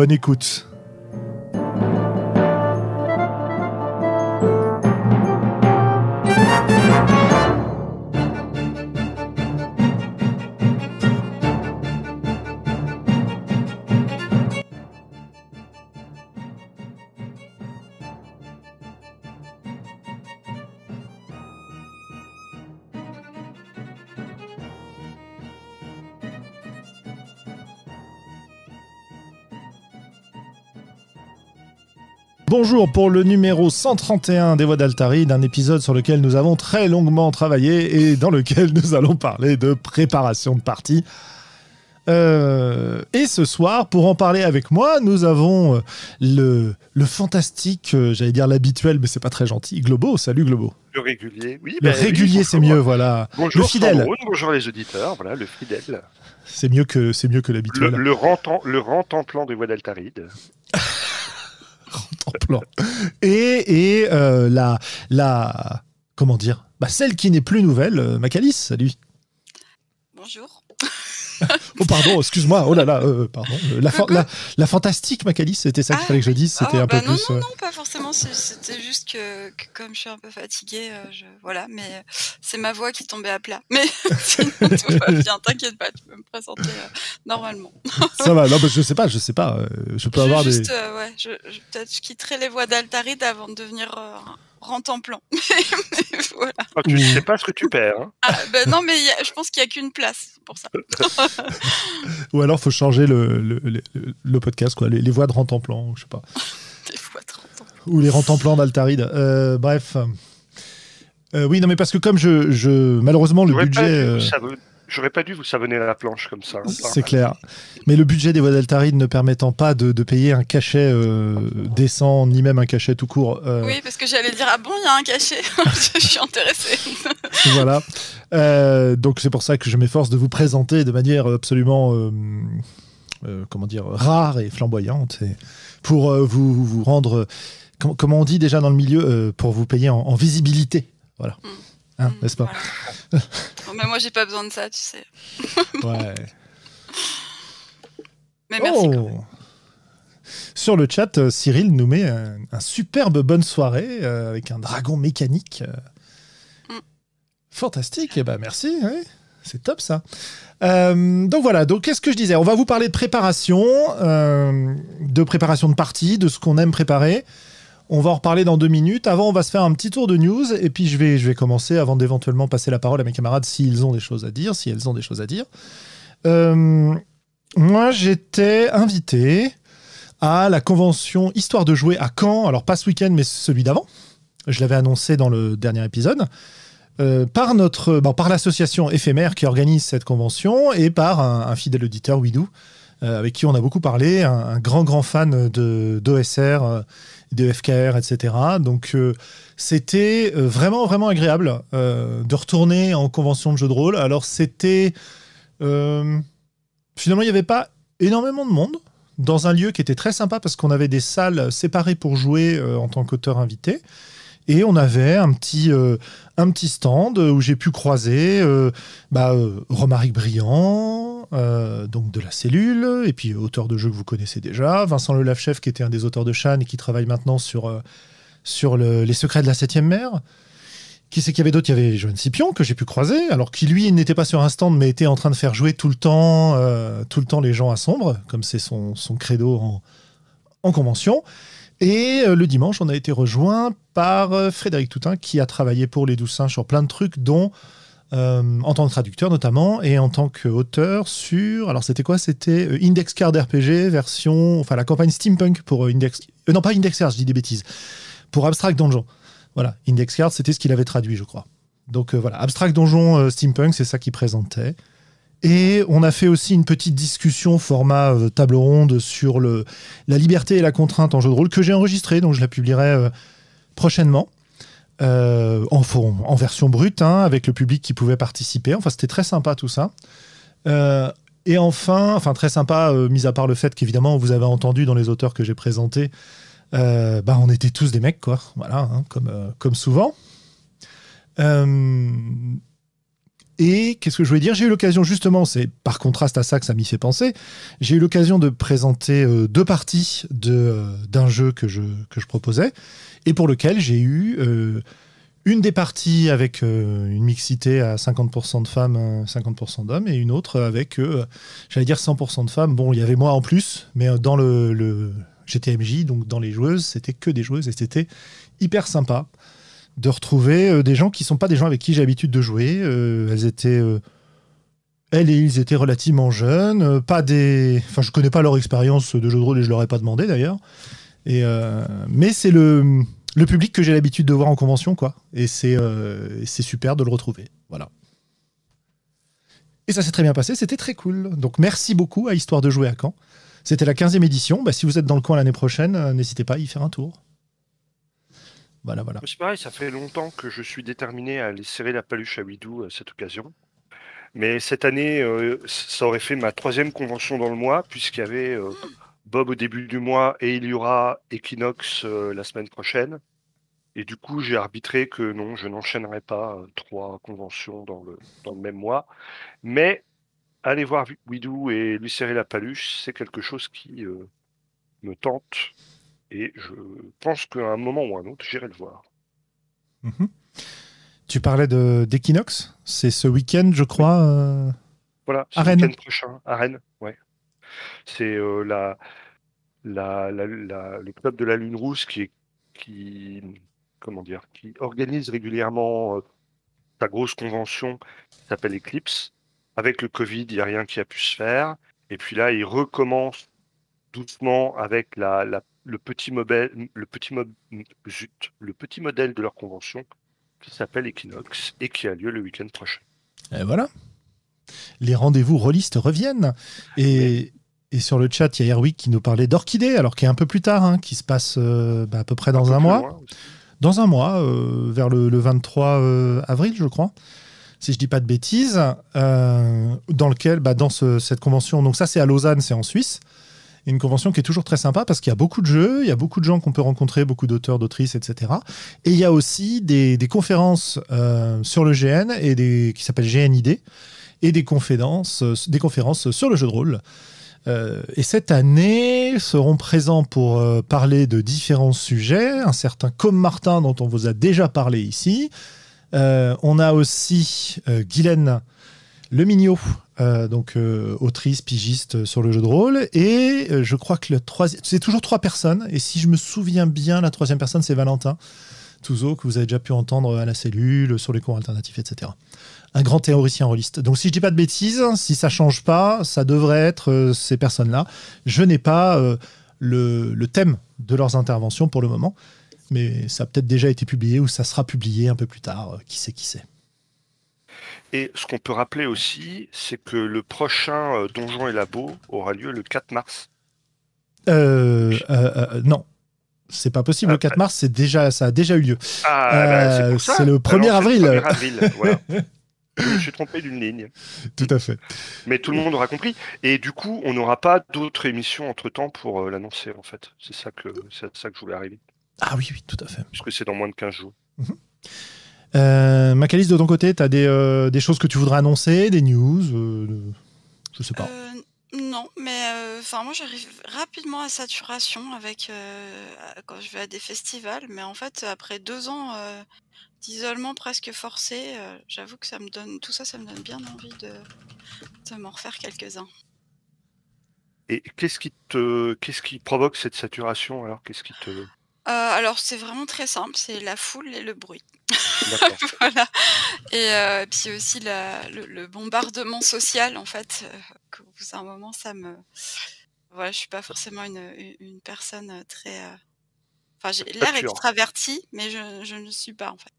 Bonne écoute. Bonjour pour le numéro 131 des Voix d'Altaride, un épisode sur lequel nous avons très longuement travaillé et dans lequel nous allons parler de préparation de partie. Euh, et ce soir, pour en parler avec moi, nous avons euh, le, le fantastique, euh, j'allais dire l'habituel, mais c'est pas très gentil, Globo. Salut Globo. Le régulier, oui. Le oui, régulier, c'est mieux, voilà. Bonjour le fidèle, Sandrone, bonjour les auditeurs, voilà, le fidèle. c'est mieux que c'est mieux que Le, l'habituel. le, rentant- le rentemplant des voix d'Altaride. Et, et euh, la, la. Comment dire? Bah, Celle qui n'est plus nouvelle, euh, Macalis, salut. Bonjour. Oh, pardon, excuse-moi. Oh là là, euh, pardon. Euh, La, fa- Coucou. la, la fantastique Macalis, c'était ça qu'il Ah, fallait que je dise. C'était Oh, un bah peu non, plus. non, euh, non, pas forcément. C'était juste que, que comme je suis un peu fatiguée, je, voilà, mais c'est ma voix qui tombait à plat. Mais sinon, tout va bien, t'inquiète pas, tu peux me présenter euh, normalement. Ça va. Non, bah, je sais pas, je sais pas. je peux je, avoir juste, des. euh, ouais, je, je- peut-être je quitterai les voix d'Altaride avant de devenir euh, rentemplant. mais voilà. Tu Ouh. sais pas ce que tu perds. Hein. Ah, ben non, mais il y a- je pense qu'il n'y a qu'une place pour ça. Ou alors, faut changer le, le, le, le podcast, quoi. Les, les voix de Rentemplan, ou je sais pas. Des voix de rentemplant. Ou les Rentemplans d'Altaride. Euh, bref. Euh, oui, non, mais parce que comme je. je malheureusement, le budget. pas, euh, j'aurais pas dû vous savonner la planche comme ça. hein. C'est clair. Mais le budget des voix d'Altaride ne permettant pas de, de payer un cachet euh, décent, ni même un cachet tout court. euh, Oui, parce que j'allais dire, ah bon, il y a un cachet. je suis intéressée. Voilà. Euh, donc c'est pour ça que je m'efforce de vous présenter de manière absolument, euh, euh, comment dire, rare et flamboyante, et pour euh, vous, vous rendre, euh, com- comment on dit déjà dans le milieu, euh, pour vous payer en, en visibilité. Voilà. Mm. Hein, N'est-ce pas voilà. Bon, mais moi, j'ai pas besoin de ça, tu sais. Ouais. Mais merci quand même. Oh. Sur le chat, euh, Cyril nous met un, un superbe bonne soirée euh, avec un dragon mécanique. euh. Mm. Fantastique, et ben merci, ouais. c'est top ça. Euh, donc voilà, donc qu'est-ce que je disais? On va vous parler de préparation, euh, de préparation de partie, de ce qu'on aime préparer. On va en reparler dans deux minutes. Avant, on va se faire un petit tour de news et puis je vais, je vais commencer avant d'éventuellement passer la parole à mes camarades s'ils ont des choses à dire, si elles ont des choses à dire. Euh, moi, j'étais invité à la convention Histoire de jouer à Caen. Alors, pas ce week-end, mais celui d'avant. Je l'avais annoncé dans le dernier épisode. Euh, par notre, par l'association éphémère qui organise cette convention et par un, fidèle auditeur, Widou, euh, avec qui on a beaucoup parlé, un, un grand, grand fan de d'OSR, euh, de FKR, etc. Donc, euh, c'était euh, vraiment, vraiment agréable euh, de retourner en convention de jeu de rôle. Alors, c'était. finalement, il n'y avait pas énormément de monde dans un lieu qui était très sympa parce qu'on avait des salles séparées pour jouer en tant qu'auteur invité. Et on avait un petit, un petit stand où j'ai pu croiser euh, bah, Romaric Briand, euh, donc de la cellule, et puis auteur de jeux que vous connaissez déjà, Vincent Le Lave-Chef qui était un des auteurs de Chan et qui travaille maintenant sur, euh, sur le- les secrets de la septième mer. Qui c'est qu'il y avait d'autres Il y avait Joanne Scipion que j'ai pu croiser, alors qui lui n'était pas sur un stand mais était en train de faire jouer tout le temps, euh, tout le temps les gens à sombre, comme c'est son, son credo en, en convention. Et le dimanche, on a été rejoint par Frédéric Toutin qui a travaillé pour les Douze Singes sur plein de trucs, dont euh, en tant que traducteur notamment et en tant qu'auteur sur. Alors c'était quoi? C'était euh, Index Card RPG version, enfin la campagne steampunk pour euh, Index. non pas Index Card, je dis des bêtises. Pour Abstract Donjon. Voilà, Index Card, c'était ce qu'il avait traduit, je crois. Donc voilà, Abstract Donjon Steampunk, c'est ça qu'il présentait. Et on a fait aussi une petite discussion format table ronde sur le, la liberté et la contrainte en jeu de rôle que j'ai enregistré, donc je la publierai prochainement. Euh, en, version brute, hein, avec le public qui pouvait participer. Enfin, c'était très sympa tout ça. Euh, et enfin, enfin très sympa, euh, mis à part le fait qu'évidemment, vous avez entendu dans les auteurs que j'ai présentés, bah, on était tous des mecs, quoi. Voilà, hein, comme, comme souvent. Et qu'est-ce que je voulais dire? J'ai eu l'occasion, justement, c'est par contraste à ça que ça m'y fait penser, j'ai eu l'occasion de présenter euh, deux parties de, euh, d'un jeu que je, que je proposais, et pour lequel j'ai eu euh, une des parties avec une mixité à 50% de femmes, euh, 50% d'hommes, et une autre avec, j'allais dire 100% de femmes. Bon, il y avait moi en plus, mais dans le, le GTMJ, donc dans les joueuses, c'était que des joueuses, et c'était hyper sympa de retrouver euh, des gens qui sont pas des gens avec qui j'ai l'habitude de jouer. Euh, elles étaient, euh, elles et ils étaient relativement jeunes, pas des, enfin je connais pas leur expérience de jeu de rôle et je leur ai pas demandé d'ailleurs. Et mais c'est le public que j'ai l'habitude de voir en convention quoi. Et c'est super de le retrouver. Voilà. Et ça s'est très bien passé, c'était très cool. Donc merci beaucoup à Histoire de jouer à Caen. C'était la 15e édition. Bah, si vous êtes dans le coin l'année prochaine, n'hésitez pas à y faire un tour. Voilà, voilà. C'est pareil, ça fait longtemps que je suis déterminé à aller serrer la paluche à Widou à cette occasion. Mais cette année, euh, ça aurait fait ma troisième convention dans le mois, puisqu'il y avait euh, Bob au début du mois et il y aura Equinox euh, la semaine prochaine. Et du coup, j'ai arbitré que non, je n'enchaînerai pas trois conventions dans le, dans le même mois. Mais aller voir Widou et lui serrer la paluche, c'est quelque chose qui me tente. Et je pense qu'à un moment ou un autre, j'irai le voir. Mhm. Tu parlais de d'Equinox? C'est ce week-end, je crois. euh, Voilà, À Rennes. week-end prochain, à Rennes, ouais. C'est euh, la, la, la- la- le club de la Lune Rousse qui, est- qui, comment dire, qui organise régulièrement euh, sa grosse convention qui s'appelle Eclipse. Avec le Covid, il n'y a rien qui a pu se faire. Et puis là, ils recommencent doucement avec la, la- le petit modèle, le petit mo- zut, le petit modèle de leur convention qui s'appelle Equinox et qui a lieu le week-end prochain. Et voilà. Les rendez-vous rôlistes reviennent. Et, et sur le chat, il y a Erwick qui nous parlait d'Orchidée, alors qui est un peu plus tard, hein, qui se passe euh, bah, à peu près dans un mois. Dans un mois, euh, vers le, le 23 euh, avril, je crois, si je dis pas de bêtises, euh, dans lequel, bah, dans ce- cette convention, donc ça c'est à Lausanne, c'est en Suisse, une convention qui est toujours très sympa parce qu'il y a beaucoup de jeux, il y a beaucoup de gens qu'on peut rencontrer, beaucoup d'auteurs, d'autrices, etc. Et il y a aussi des, conférences euh, sur le GN et des, qui s'appellent GNID et des conférences, euh, des conférences sur le jeu de rôle. Euh, et cette année seront présents pour parler de différents sujets un certain Com Martin dont on vous a déjà parlé ici. On a aussi Guylaine Lemignot, euh, donc euh, autrice, pigiste sur le jeu de rôle. Et euh, je crois que le troisième, c'est toujours trois personnes. Et si je me souviens bien, la troisième personne, c'est Valentin Touzeau, que vous avez déjà pu entendre à la cellule, sur les cours alternatifs, etc. Un grand théoricien rôliste. Donc si je dis pas de bêtises, si ça change pas, ça devrait être euh, ces personnes-là. Je n'ai pas euh, le, thème de leurs interventions pour le moment, mais ça a peut-être déjà été publié ou ça sera publié un peu plus tard. euh, qui sait, qui sait. Et ce qu'on peut rappeler aussi, c'est que le prochain euh, Donjon et Labo aura lieu le 4 mars. Euh, euh, euh, non, c'est pas possible. Ah, le 4 mars, c'est déjà, ça a déjà eu lieu. Ah, Euh, bah, c'est le 1er Alors, c'est avril. le 1er avril, voilà. Je me suis trompé d'une ligne. Tout à fait. Mais tout le monde aura compris. Et du coup, on n'aura pas d'autres émissions entre-temps pour l'annoncer, en fait. C'est ça, que, ça que je voulais arriver. Ah oui, oui, tout à fait. Puisque c'est dans moins de 15 jours. Euh, Macalis, de ton côté, tu as des, euh, des choses que tu voudrais annoncer, des news euh, Je sais pas. Euh, non, mais euh, enfin moi j'arrive rapidement à saturation avec euh, quand je vais à des festivals, mais en fait après deux ans euh, d'isolement presque forcé, euh, j'avoue que ça me donne tout ça, ça me donne bien envie de, de m'en refaire quelques-uns. Et qu'est-ce qui te, qu'est-ce qui provoque cette saturation alors? Qu'est-ce qui te, Euh, alors c'est vraiment très simple, c'est la foule et le bruit. voilà. Et euh, puis aussi la- le, le bombardement social, en fait, euh, qu'au bout d'un moment, ça me. Voilà, je suis pas forcément une, une- une personne très. euh, Enfin, j'ai l'air Mature. extravertie, mais je, je ne le suis pas, en fait.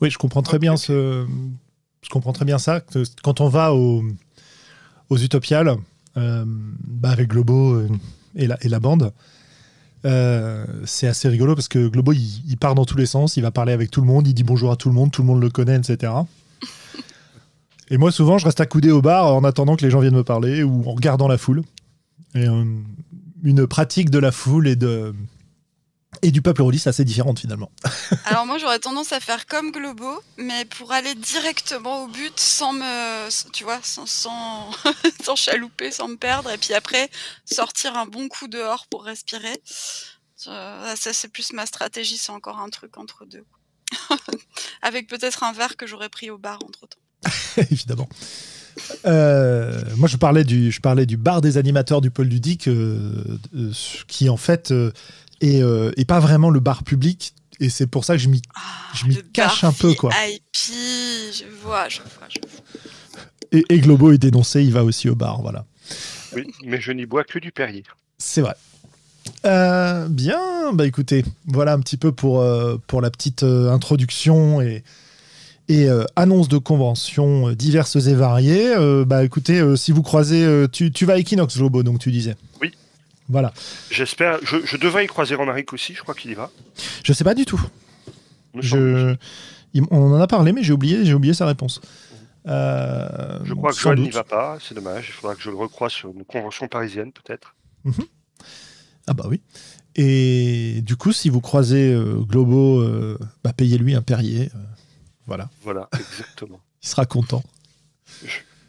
Oui, je comprends très bien ce. Je comprends très bien ça. que quand on va au- aux Utopiales, euh, bah, avec Globo et la, et la bande, euh, c'est assez rigolo parce que Globo, il, il part dans tous les sens, il va parler avec tout le monde, il dit bonjour à tout le monde, tout le monde le connaît, etc. Et moi, souvent, je reste accoudé au bar en attendant que les gens viennent me parler ou en regardant la foule. Et, euh, une pratique de la foule et, de, et du peuple rôliste assez différente finalement. Alors moi j'aurais tendance à faire comme Globo, mais pour aller directement au but sans me, tu vois, sans, sans, sans chalouper, sans me perdre, et puis après sortir un bon coup dehors pour respirer. Euh, ça c'est plus ma stratégie, c'est encore un truc entre deux. Avec peut-être un verre que j'aurais pris au bar entre temps. évidemment. Euh, moi, je parlais, du, je parlais du bar des animateurs du pôle ludique, euh, euh, qui en fait euh, euh, est pas vraiment le bar public, et c'est pour ça que je m'y Ah, cache bar un peu, quoi. VIP, je vois, je vois, je vois. et, et Globo est dénoncé, il va aussi au bar, voilà. Oui, mais je n'y bois que du Perrier. C'est vrai. Euh, bien, bah écoutez, voilà un petit peu pour, euh, pour la petite euh, introduction et, et euh, annonce de conventions euh, diverses et variées. Euh, bah écoutez, euh, si vous croisez, euh, tu, tu vas à Equinox, Globo, donc tu disais. Voilà. J'espère. Je, je devrais y croiser Romaric aussi, je crois qu'il y va. Je sais pas du tout. Je, il- on en a parlé, mais j'ai oublié, j'ai oublié sa réponse. Euh, Je crois que sans Joël n'y va pas, c'est dommage. Il faudra que je le recroise sur une convention parisienne, peut-être. Ah bah oui. Et du coup, si vous croisez euh, Globo, euh, bah payez-lui un Perrier. voilà, Voilà, exactement. il sera content.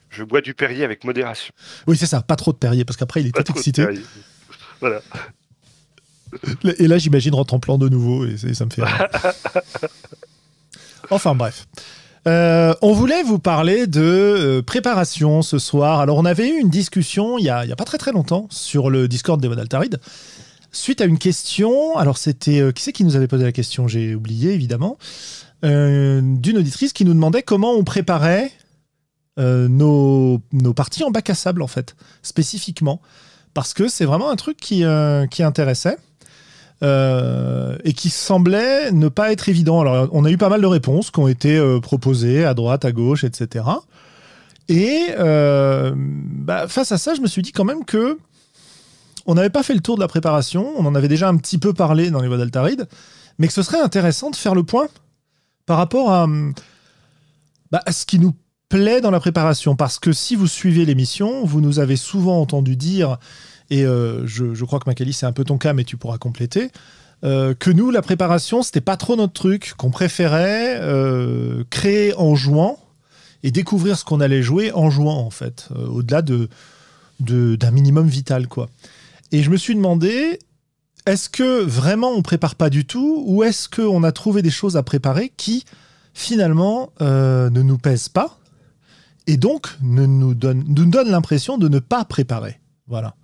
Je bois du Perrier avec modération. Oui, c'est ça, pas trop de Perrier, parce qu'après, il est Pas tout de excité. Voilà. Et là, j'imagine rentre en plan de nouveau, et, ça me fait rire. Enfin, bref. Euh, on voulait vous parler de euh, préparation ce soir. Alors, on avait eu une discussion il y a, a pas très très longtemps sur le Discord des Altarid suite à une question. Alors, c'était euh, qui c'est qui nous avait posé la question? J'ai oublié évidemment. Euh, D'une auditrice qui nous demandait comment on préparait nos, nos parties en bac à sable en fait, spécifiquement, parce que c'est vraiment un truc qui, euh, qui intéressait. euh, et qui semblait ne pas être évident. Alors, on a eu pas mal de réponses qui ont été euh, proposées à droite, à gauche, etc. Et bah, face à ça, je me suis dit quand même que on n'avait pas fait le tour de la préparation. On en avait déjà un petit peu parlé dans les voies d'Altaride, mais que ce serait intéressant de faire le point par rapport à, bah, à ce qui nous plaît dans la préparation. Parce que si vous suivez l'émission, vous nous avez souvent entendu dire et euh, je, crois que Macali, c'est un peu ton cas, mais tu pourras compléter. euh, que nous, la préparation, c'était pas trop notre truc, qu'on préférait euh, créer en jouant et découvrir ce qu'on allait jouer en jouant, en fait, au-delà de, d'un minimum vital, quoi. Et je me suis demandé, est-ce que vraiment on prépare pas du tout, ou est-ce qu'on a trouvé des choses à préparer qui, finalement, ne nous pèsent pas, et donc ne nous donnent, nous donnent l'impression de ne pas préparer Voilà.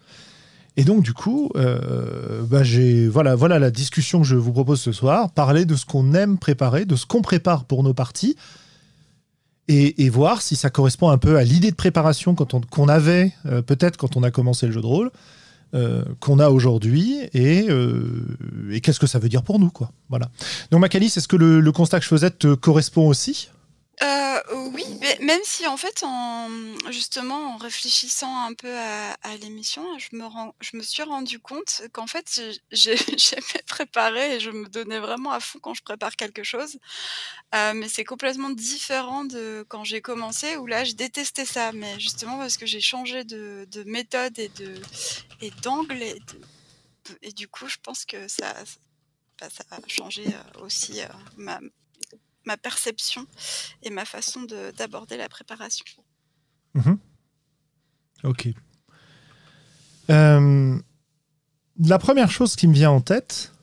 Et donc, du coup, euh, bah, voilà, voilà la discussion que je vous propose ce soir. Parler de ce qu'on aime préparer, de ce qu'on prépare pour nos parties, et, voir si ça correspond un peu à l'idée de préparation qu'on avait, euh, peut-être quand on a commencé le jeu de rôle, euh, qu'on a aujourd'hui, et, qu'est-ce que ça veut dire pour nous. Quoi. Voilà. Donc, Macalis, est-ce que le, le constat que je faisais te correspond aussi? Euh, oui, même si en fait, en, justement, en réfléchissant un peu à, l'émission, je me, suis rendu compte qu'en fait, j'ai- j'ai- j'aimais préparer et je me donnais vraiment à fond quand je prépare quelque chose. Euh, mais c'est complètement différent de quand j'ai commencé où là, je détestais ça. Mais justement, parce que j'ai changé de, de méthode et d'angle et, du coup, je pense que ça, bah, a changé euh, aussi ma, ma perception et ma façon de- d'aborder la préparation. Ok. Euh, la première chose qui me vient en tête,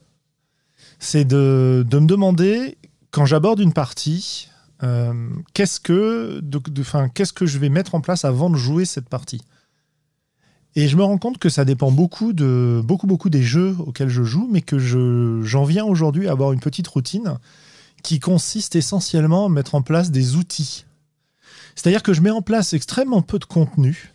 c'est de, me demander, quand j'aborde une partie, euh, qu'est-ce que, que je vais mettre en place avant de jouer cette partie? Et je me rends compte que ça dépend beaucoup, de, beaucoup, beaucoup des jeux auxquels je joue, mais que je, j'en viens aujourd'hui à avoir une petite routine qui consiste essentiellement à mettre en place des outils. C'est-à-dire que je mets en place extrêmement peu de contenu,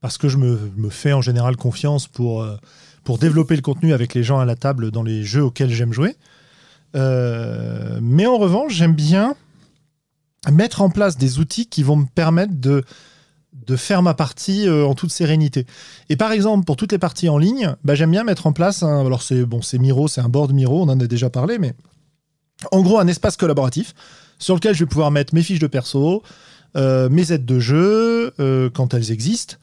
parce que je me, fais en général confiance pour, euh, pour développer le contenu avec les gens à la table dans les jeux auxquels j'aime jouer. Euh, mais en revanche, j'aime bien mettre en place des outils qui vont me permettre de, de faire ma partie euh, en toute sérénité. Et par exemple, pour toutes les parties en ligne, bah, j'aime bien mettre en place un. Alors, c'est bon, c'est Miro, c'est un board Miro, on en a déjà parlé, mais en gros, un espace collaboratif sur lequel je vais pouvoir mettre mes fiches de perso, euh, mes aides de jeu, euh, quand elles existent,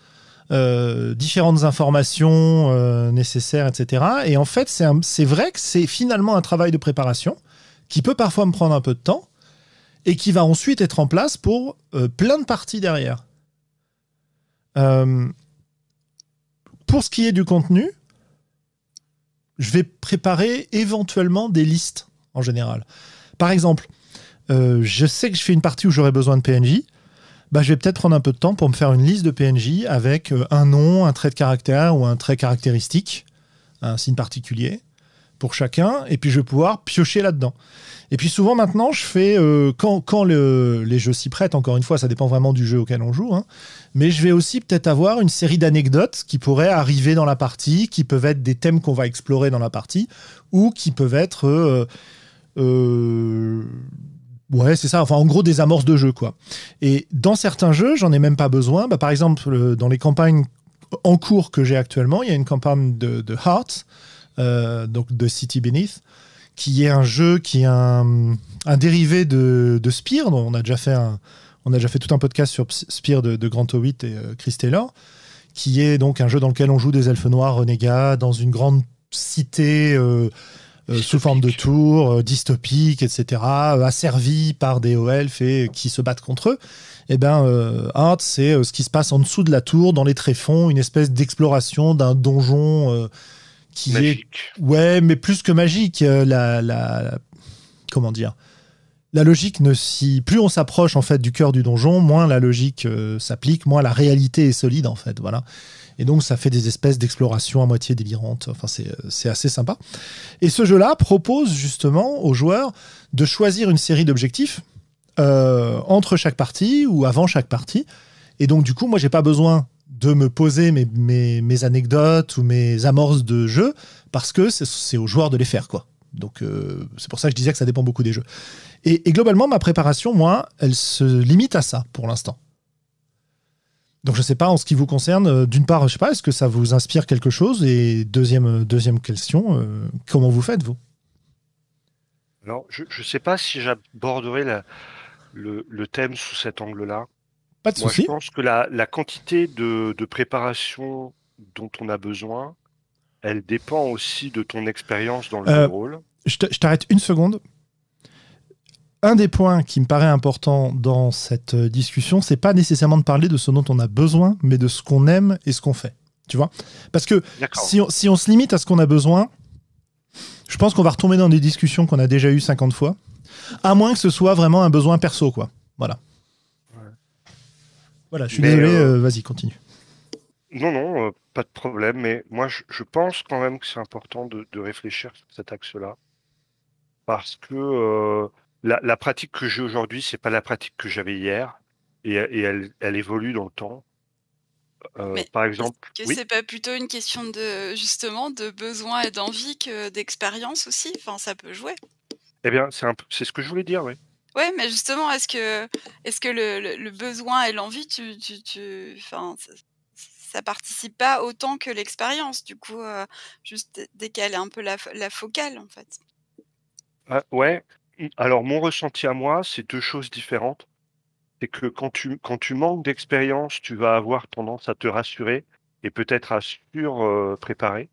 différentes informations nécessaires, etc. Et en fait, c'est vrai que c'est finalement un travail de préparation qui peut parfois me prendre un peu de temps et qui va ensuite être en place pour plein de parties derrière. Euh, pour ce qui est du contenu, je vais préparer éventuellement des listes en général. Par exemple, euh, je sais que je fais une partie où j'aurai besoin de PNJ. Bah, je vais peut-être prendre un peu de temps pour me faire une liste de PNJ avec euh, un nom, un trait de caractère ou un trait caractéristique, un signe particulier pour chacun, et puis je vais pouvoir piocher là-dedans. Et puis souvent maintenant, je fais, euh, quand, les jeux s'y prêtent, encore une fois, ça dépend vraiment du jeu auquel on joue, hein, mais je vais aussi peut-être avoir une série d'anecdotes qui pourraient arriver dans la partie, qui peuvent être des thèmes qu'on va explorer dans la partie, ou qui peuvent être... euh, ouais, c'est ça. Enfin, en gros, des amorces de jeu, quoi. Et dans certains jeux, j'en ai même pas besoin. Bah, par exemple, dans les campagnes en cours que j'ai actuellement, il y a une campagne de, de Heart, donc de City Beneath, qui est un jeu qui est un, dérivé de, de Spear. on a déjà fait un, on a déjà fait tout un podcast sur Spear de, de Grant Howitt et euh, Chris Taylor, qui est donc un jeu dans lequel on joue des elfes noirs renégats dans une grande cité euh, euh, sous forme de tour, dystopique, etc., asservi par des hauts elfes et qui se battent contre eux. Eh bien, Art, c'est ce qui se passe en dessous de la tour, dans les tréfonds, une espèce d'exploration d'un donjon qui magique. est ouais, mais plus que magique, euh, la, la, comment dire, la logique ne si plus on s'approche en fait du cœur du donjon, moins la logique euh, s'applique, moins la réalité est solide en fait, voilà. Et donc ça fait des espèces d'explorations à moitié délirantes. Enfin c'est c'est assez sympa. Et ce jeu-là propose justement aux joueurs de choisir une série d'objectifs euh, entre chaque partie ou avant chaque partie. Et donc du coup moi j'ai pas besoin de me poser mes, mes, anecdotes ou mes amorces de jeu parce que c'est aux joueurs de les faire quoi. Donc euh, c'est pour ça que je disais que ça dépend beaucoup des jeux. Et, globalement ma préparation moi elle se limite à ça pour l'instant. Donc je sais pas en ce qui vous concerne. Euh, d'une part je sais pas est-ce que ça vous inspire quelque chose? Et deuxième deuxième question euh, comment vous faites vous? Alors je ne sais pas si j'aborderai le, le thème sous cet angle-là. Moi, je pense que la, quantité de, préparation dont on a besoin, elle dépend aussi de ton expérience dans le euh, rôle. Je t'arrête une seconde. Un des points qui me paraît important dans cette euh, discussion, c'est pas nécessairement de parler de ce dont on a besoin, mais de ce qu'on aime et ce qu'on fait. Tu vois? Parce que si on, si on se limite à ce qu'on a besoin, je pense qu'on va retomber dans des discussions qu'on a déjà eues 50 fois, à moins que ce soit vraiment un besoin perso, quoi. Voilà. Voilà, je suis désolé, euh, euh, vas-y, continue. Non, non, euh, pas de problème, mais moi je, pense quand même que c'est important de, réfléchir sur cet axe-là. Parce que la, pratique que j'ai aujourd'hui, c'est pas la pratique que j'avais hier, et, elle, évolue dans le temps. par exemple. Que c'est pas plutôt une question de justement de besoin et d'envie que d'expérience aussi? Enfin, ça peut jouer. Eh bien, c'est c'est ce que je voulais dire, oui. Ouais, mais justement, est-ce que, est-ce que le, le, besoin et l'envie, tu, tu, tu, enfin, ça, participe pas autant que l'expérience, du coup, euh, juste décaler un peu la, la focale, en fait. Ah, ouais. Alors, mon ressenti à moi, c'est deux choses différentes. C'est que quand tu, quand tu manques d'expérience, tu vas avoir tendance à te rassurer et peut-être à sur-préparer.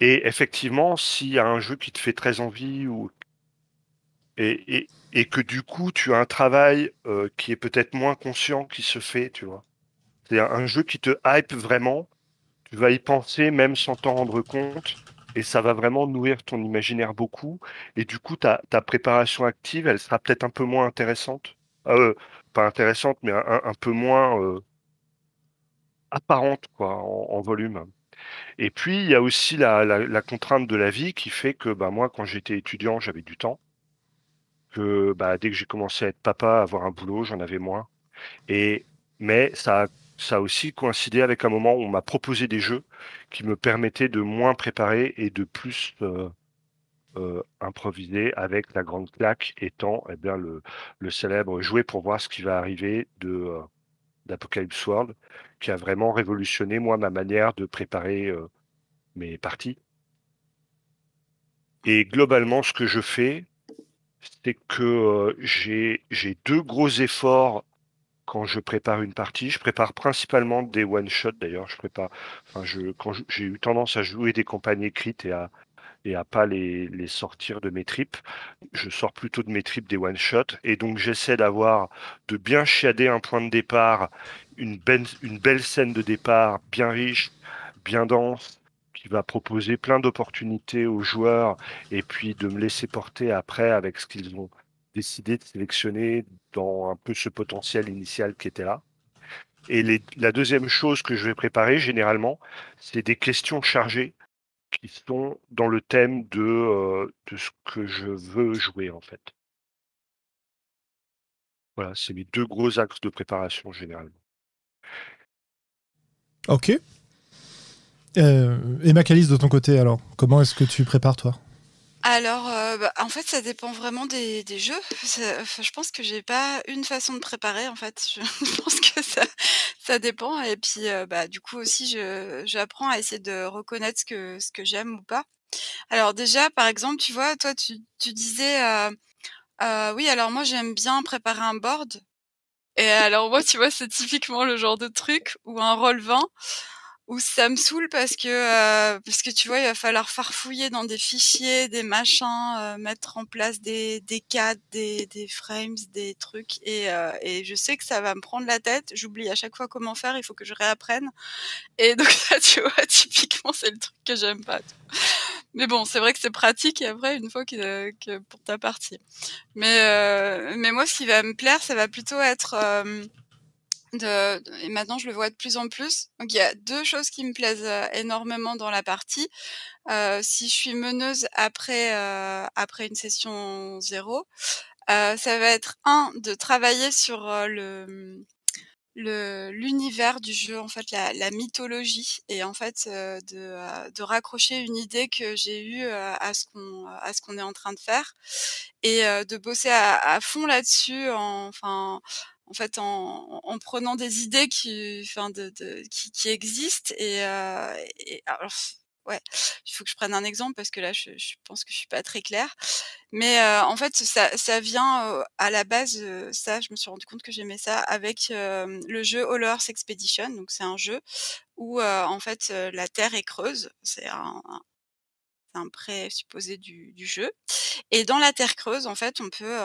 Et effectivement, s'il y a un jeu qui te fait très envie ou et, et que du coup, tu as un travail euh, qui est peut-être moins conscient qui se fait, tu vois. C'est un jeu qui te hype vraiment, tu vas y penser même sans t'en rendre compte, et ça va vraiment nourrir ton imaginaire beaucoup, et du coup, ta, préparation active, elle sera peut-être un peu moins intéressante. Euh, pas intéressante, mais un, peu moins euh, apparente, quoi, en, volume. Et puis, il y a aussi la, la, la, contrainte de la vie qui fait que bah, moi, quand j'étais étudiant, j'avais du temps que bah, dès que j'ai commencé à être papa, à avoir un boulot, j'en avais moins. Et mais ça a, ça a aussi coïncidé avec un moment où on m'a proposé des jeux qui me permettaient de moins préparer et de plus euh, improvisé avec la grande claque étant eh bien, le, célèbre jouer pour voir ce qui va arriver de d'Apocalypse World, qui a vraiment révolutionné moi ma manière de préparer mes parties. Et globalement, ce que je fais, c'est que j'ai deux gros efforts quand je prépare une partie. Je prépare principalement des one-shots d'ailleurs. Je prépare, enfin, quand j'ai eu tendance à jouer des campagnes écrites et à, et à pas les, les sortir de mes tripes. Je sors plutôt de mes tripes des one-shots et donc j'essaie d'avoir, de bien chiader un point de départ, une belle, une belle scène de départ bien riche, bien dense, qui va proposer plein d'opportunités aux joueurs et puis de me laisser porter après avec ce qu'ils ont décidé de sélectionner dans un peu ce potentiel initial qui était là. Et la deuxième chose que je vais préparer généralement, c'est des questions chargées qui sont dans le thème de, euh, de ce que je veux jouer en fait. Voilà, c'est mes deux gros axes de préparation généralement. Ok. Euh, et Macalis, de ton côté, alors, comment est-ce que tu prépares toi? Alors, euh, bah, en fait, ça dépend vraiment des, des jeux. je pense que j'ai pas une façon de préparer. En fait, je pense que ça, ça dépend. Et puis, euh, bah, du coup aussi, je, j'apprends à essayer de reconnaître ce que ce que j'aime ou pas. Alors déjà, par exemple, tu vois, toi, tu, tu disais, euh, oui, alors moi, j'aime bien préparer un board. Et alors moi, tu vois, c'est typiquement le genre de truc où un roll 20 où ça me saoule parce que euh, parce que tu vois il va falloir farfouiller dans des fichiers des machins euh, mettre en place des des cadres des, des frames des trucs et euh, et je sais que ça va me prendre la tête. J'oublie à chaque fois comment faire il faut que je réapprenne. Et donc ça tu vois typiquement c'est le truc que j'aime pas mais bon c'est vrai que c'est pratique et après une fois que, que pour ta partie. Mais mais moi ce qui va me plaire ça va plutôt être de, et maintenant je le vois de plus en plus. Donc il y a deux choses qui me plaisent euh, énormément dans la partie. Euh, si je suis meneuse après euh, après une session zéro, euh, ça va être un de travailler sur euh, le le l'univers du jeu en fait la, la mythologie et en fait de, de raccrocher une idée que j'ai eue à ce qu'on à ce qu'on est en train de faire et de bosser à, à fond là-dessus enfin en fait en, en, prenant des idées qui, enfin, de, de, qui, qui, existent et, euh, et alors, ouais, il faut que je prenne un exemple parce que là, je, je pense que je suis pas très claire. Mais euh, en fait, ça, ça vient euh, à la base, euh, ça, je me suis rendu compte que j'aimais ça avec euh, le jeu Hollers Expedition. Donc, c'est un jeu où en fait la Terre est creuse. C'est un présupposé du, du jeu. Et dans la Terre creuse, en fait, on peut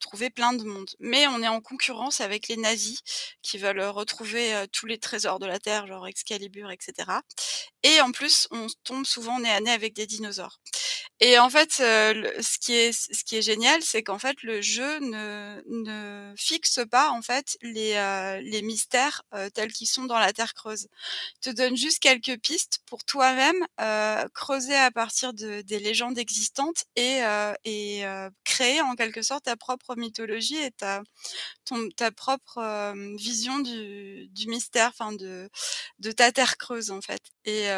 trouver plein de monde. Mais on est en concurrence avec les nazis qui veulent retrouver tous les trésors de la Terre, genre Excalibur, etc. Et en plus, on tombe souvent nez à nez avec des dinosaures. Et en fait, ce qui est ce qui est génial, c'est qu'en fait le jeu ne, ne fixe pas en fait les les mystères tels qu'ils sont dans la Terre creuse. Il te donne juste quelques pistes pour toi-même creuser à partir de des légendes existantes et et créer en quelque sorte ta propre mythologie et ta ta propre vision du du mystère, enfin de de ta Terre creuse en fait. Et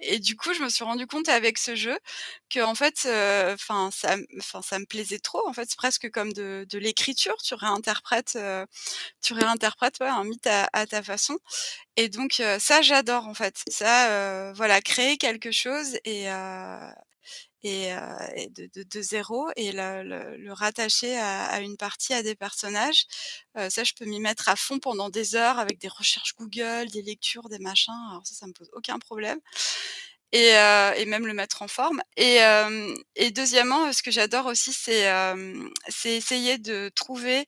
et du coup, je me suis rendu compte avec ce jeu que en fait, enfin ça, enfin ça me plaisait trop. En fait, c'est presque comme de, de l'écriture. Tu réinterprètes, tu réinterprètes ouais, un mythe à, à, ta façon. Et donc ça, j'adore en fait. Ça, voilà, créer quelque chose et et, et de, de, de, zéro et le, le, le rattacher à, à, une partie, à des personnages. Euh, ça, je peux m'y mettre à fond pendant des heures avec des recherches Google, des lectures, des machins. Alors ça, ça me pose aucun problème et, euh, et, même le mettre en forme. Et, euh, et deuxièmement, ce que j'adore aussi, c'est euh, essayer de trouver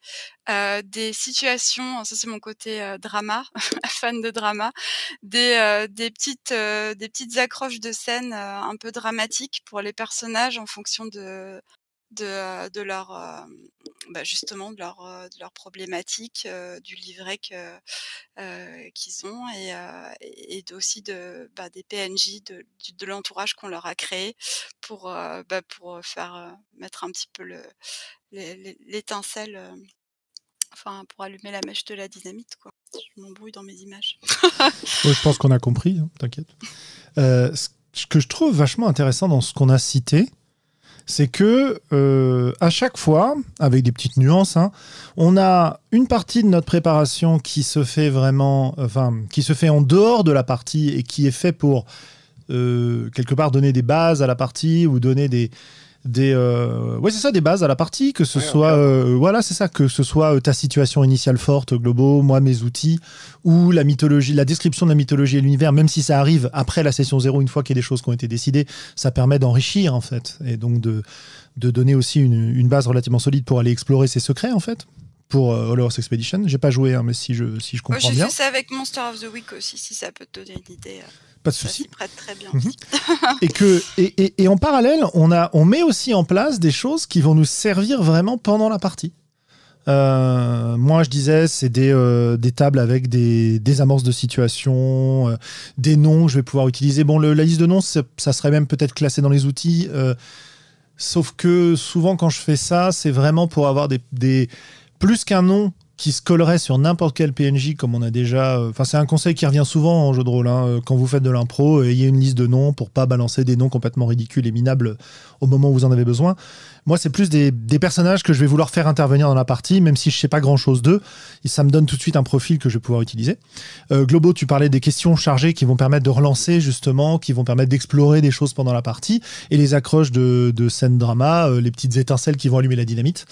des situations, ça c'est mon côté drama, fan de drama, des, des, petites, des petites accroches de scènes un peu dramatiques pour les personnages en fonction de, de, de leur bah justement de leur de leur problématique du livret qu'ils ont et, et aussi de bah, des PNJ de, de l'entourage qu'on leur a créé pour bah, pour faire mettre un petit peu le l'étincelle enfin pour allumer la mèche de la dynamite quoi. Je m'embrouille dans mes images. Je pense qu'on a compris hein, t'inquiète. Euh, ce que je trouve vachement intéressant dans ce qu'on a cité c'est que euh, à chaque fois, avec des petites nuances, hein, on a une partie de notre préparation qui se fait vraiment, enfin, qui se fait en dehors de la partie et qui est fait pour euh, quelque part donner des bases à la partie ou donner des des euh, ouais c'est ça des bases à la partie que ce Ouais, soit euh, voilà c'est ça que ce soit euh, ta situation initiale forte globaux moi mes outils ou la mythologie la description de la mythologie et l'univers même si ça arrive après la session zéro une fois qu'il y a des choses qui ont été décidées ça permet d'enrichir en fait et donc de de donner aussi une, une base relativement solide pour aller explorer ses secrets en fait pour euh, Hollow Earth Expedition. J'ai pas joué hein, mais si je si je Moi, comprends j'ai bien. fait ça avec Monster of the Week aussi, si ça peut te donner une idée. Pas de souci prête très bien. Mhm. et que et, et- et en parallèle on a on met aussi en place des choses qui vont nous servir vraiment pendant la partie Euh, moi je disais c'est des, euh, des tables avec des, des amorces de situation euh, des noms que je vais pouvoir utiliser bon le- la liste de noms ça serait même peut-être classé dans les outils sauf que souvent quand je fais ça c'est vraiment pour avoir des, des plus qu'un nom qui se collerait sur n'importe quel PNJ comme on a déjà. euh, Enfin, c'est un conseil qui revient souvent en jeu de rôle. hein, euh, Quand vous faites de l'impro, euh, ayez une liste de noms pour pas balancer des noms complètement ridicules et minables au moment où vous en avez besoin. Moi, c'est plus des, personnages que je vais vouloir faire intervenir dans la partie, même si je sais pas grand chose d'eux. Et ça me donne tout de suite un profil que je vais pouvoir utiliser. Globo, tu parlais des questions chargées qui vont permettre de relancer justement, qui vont permettre d'explorer des choses pendant la partie, et les accroches de, de scène drama, les petites étincelles qui vont allumer la dynamite.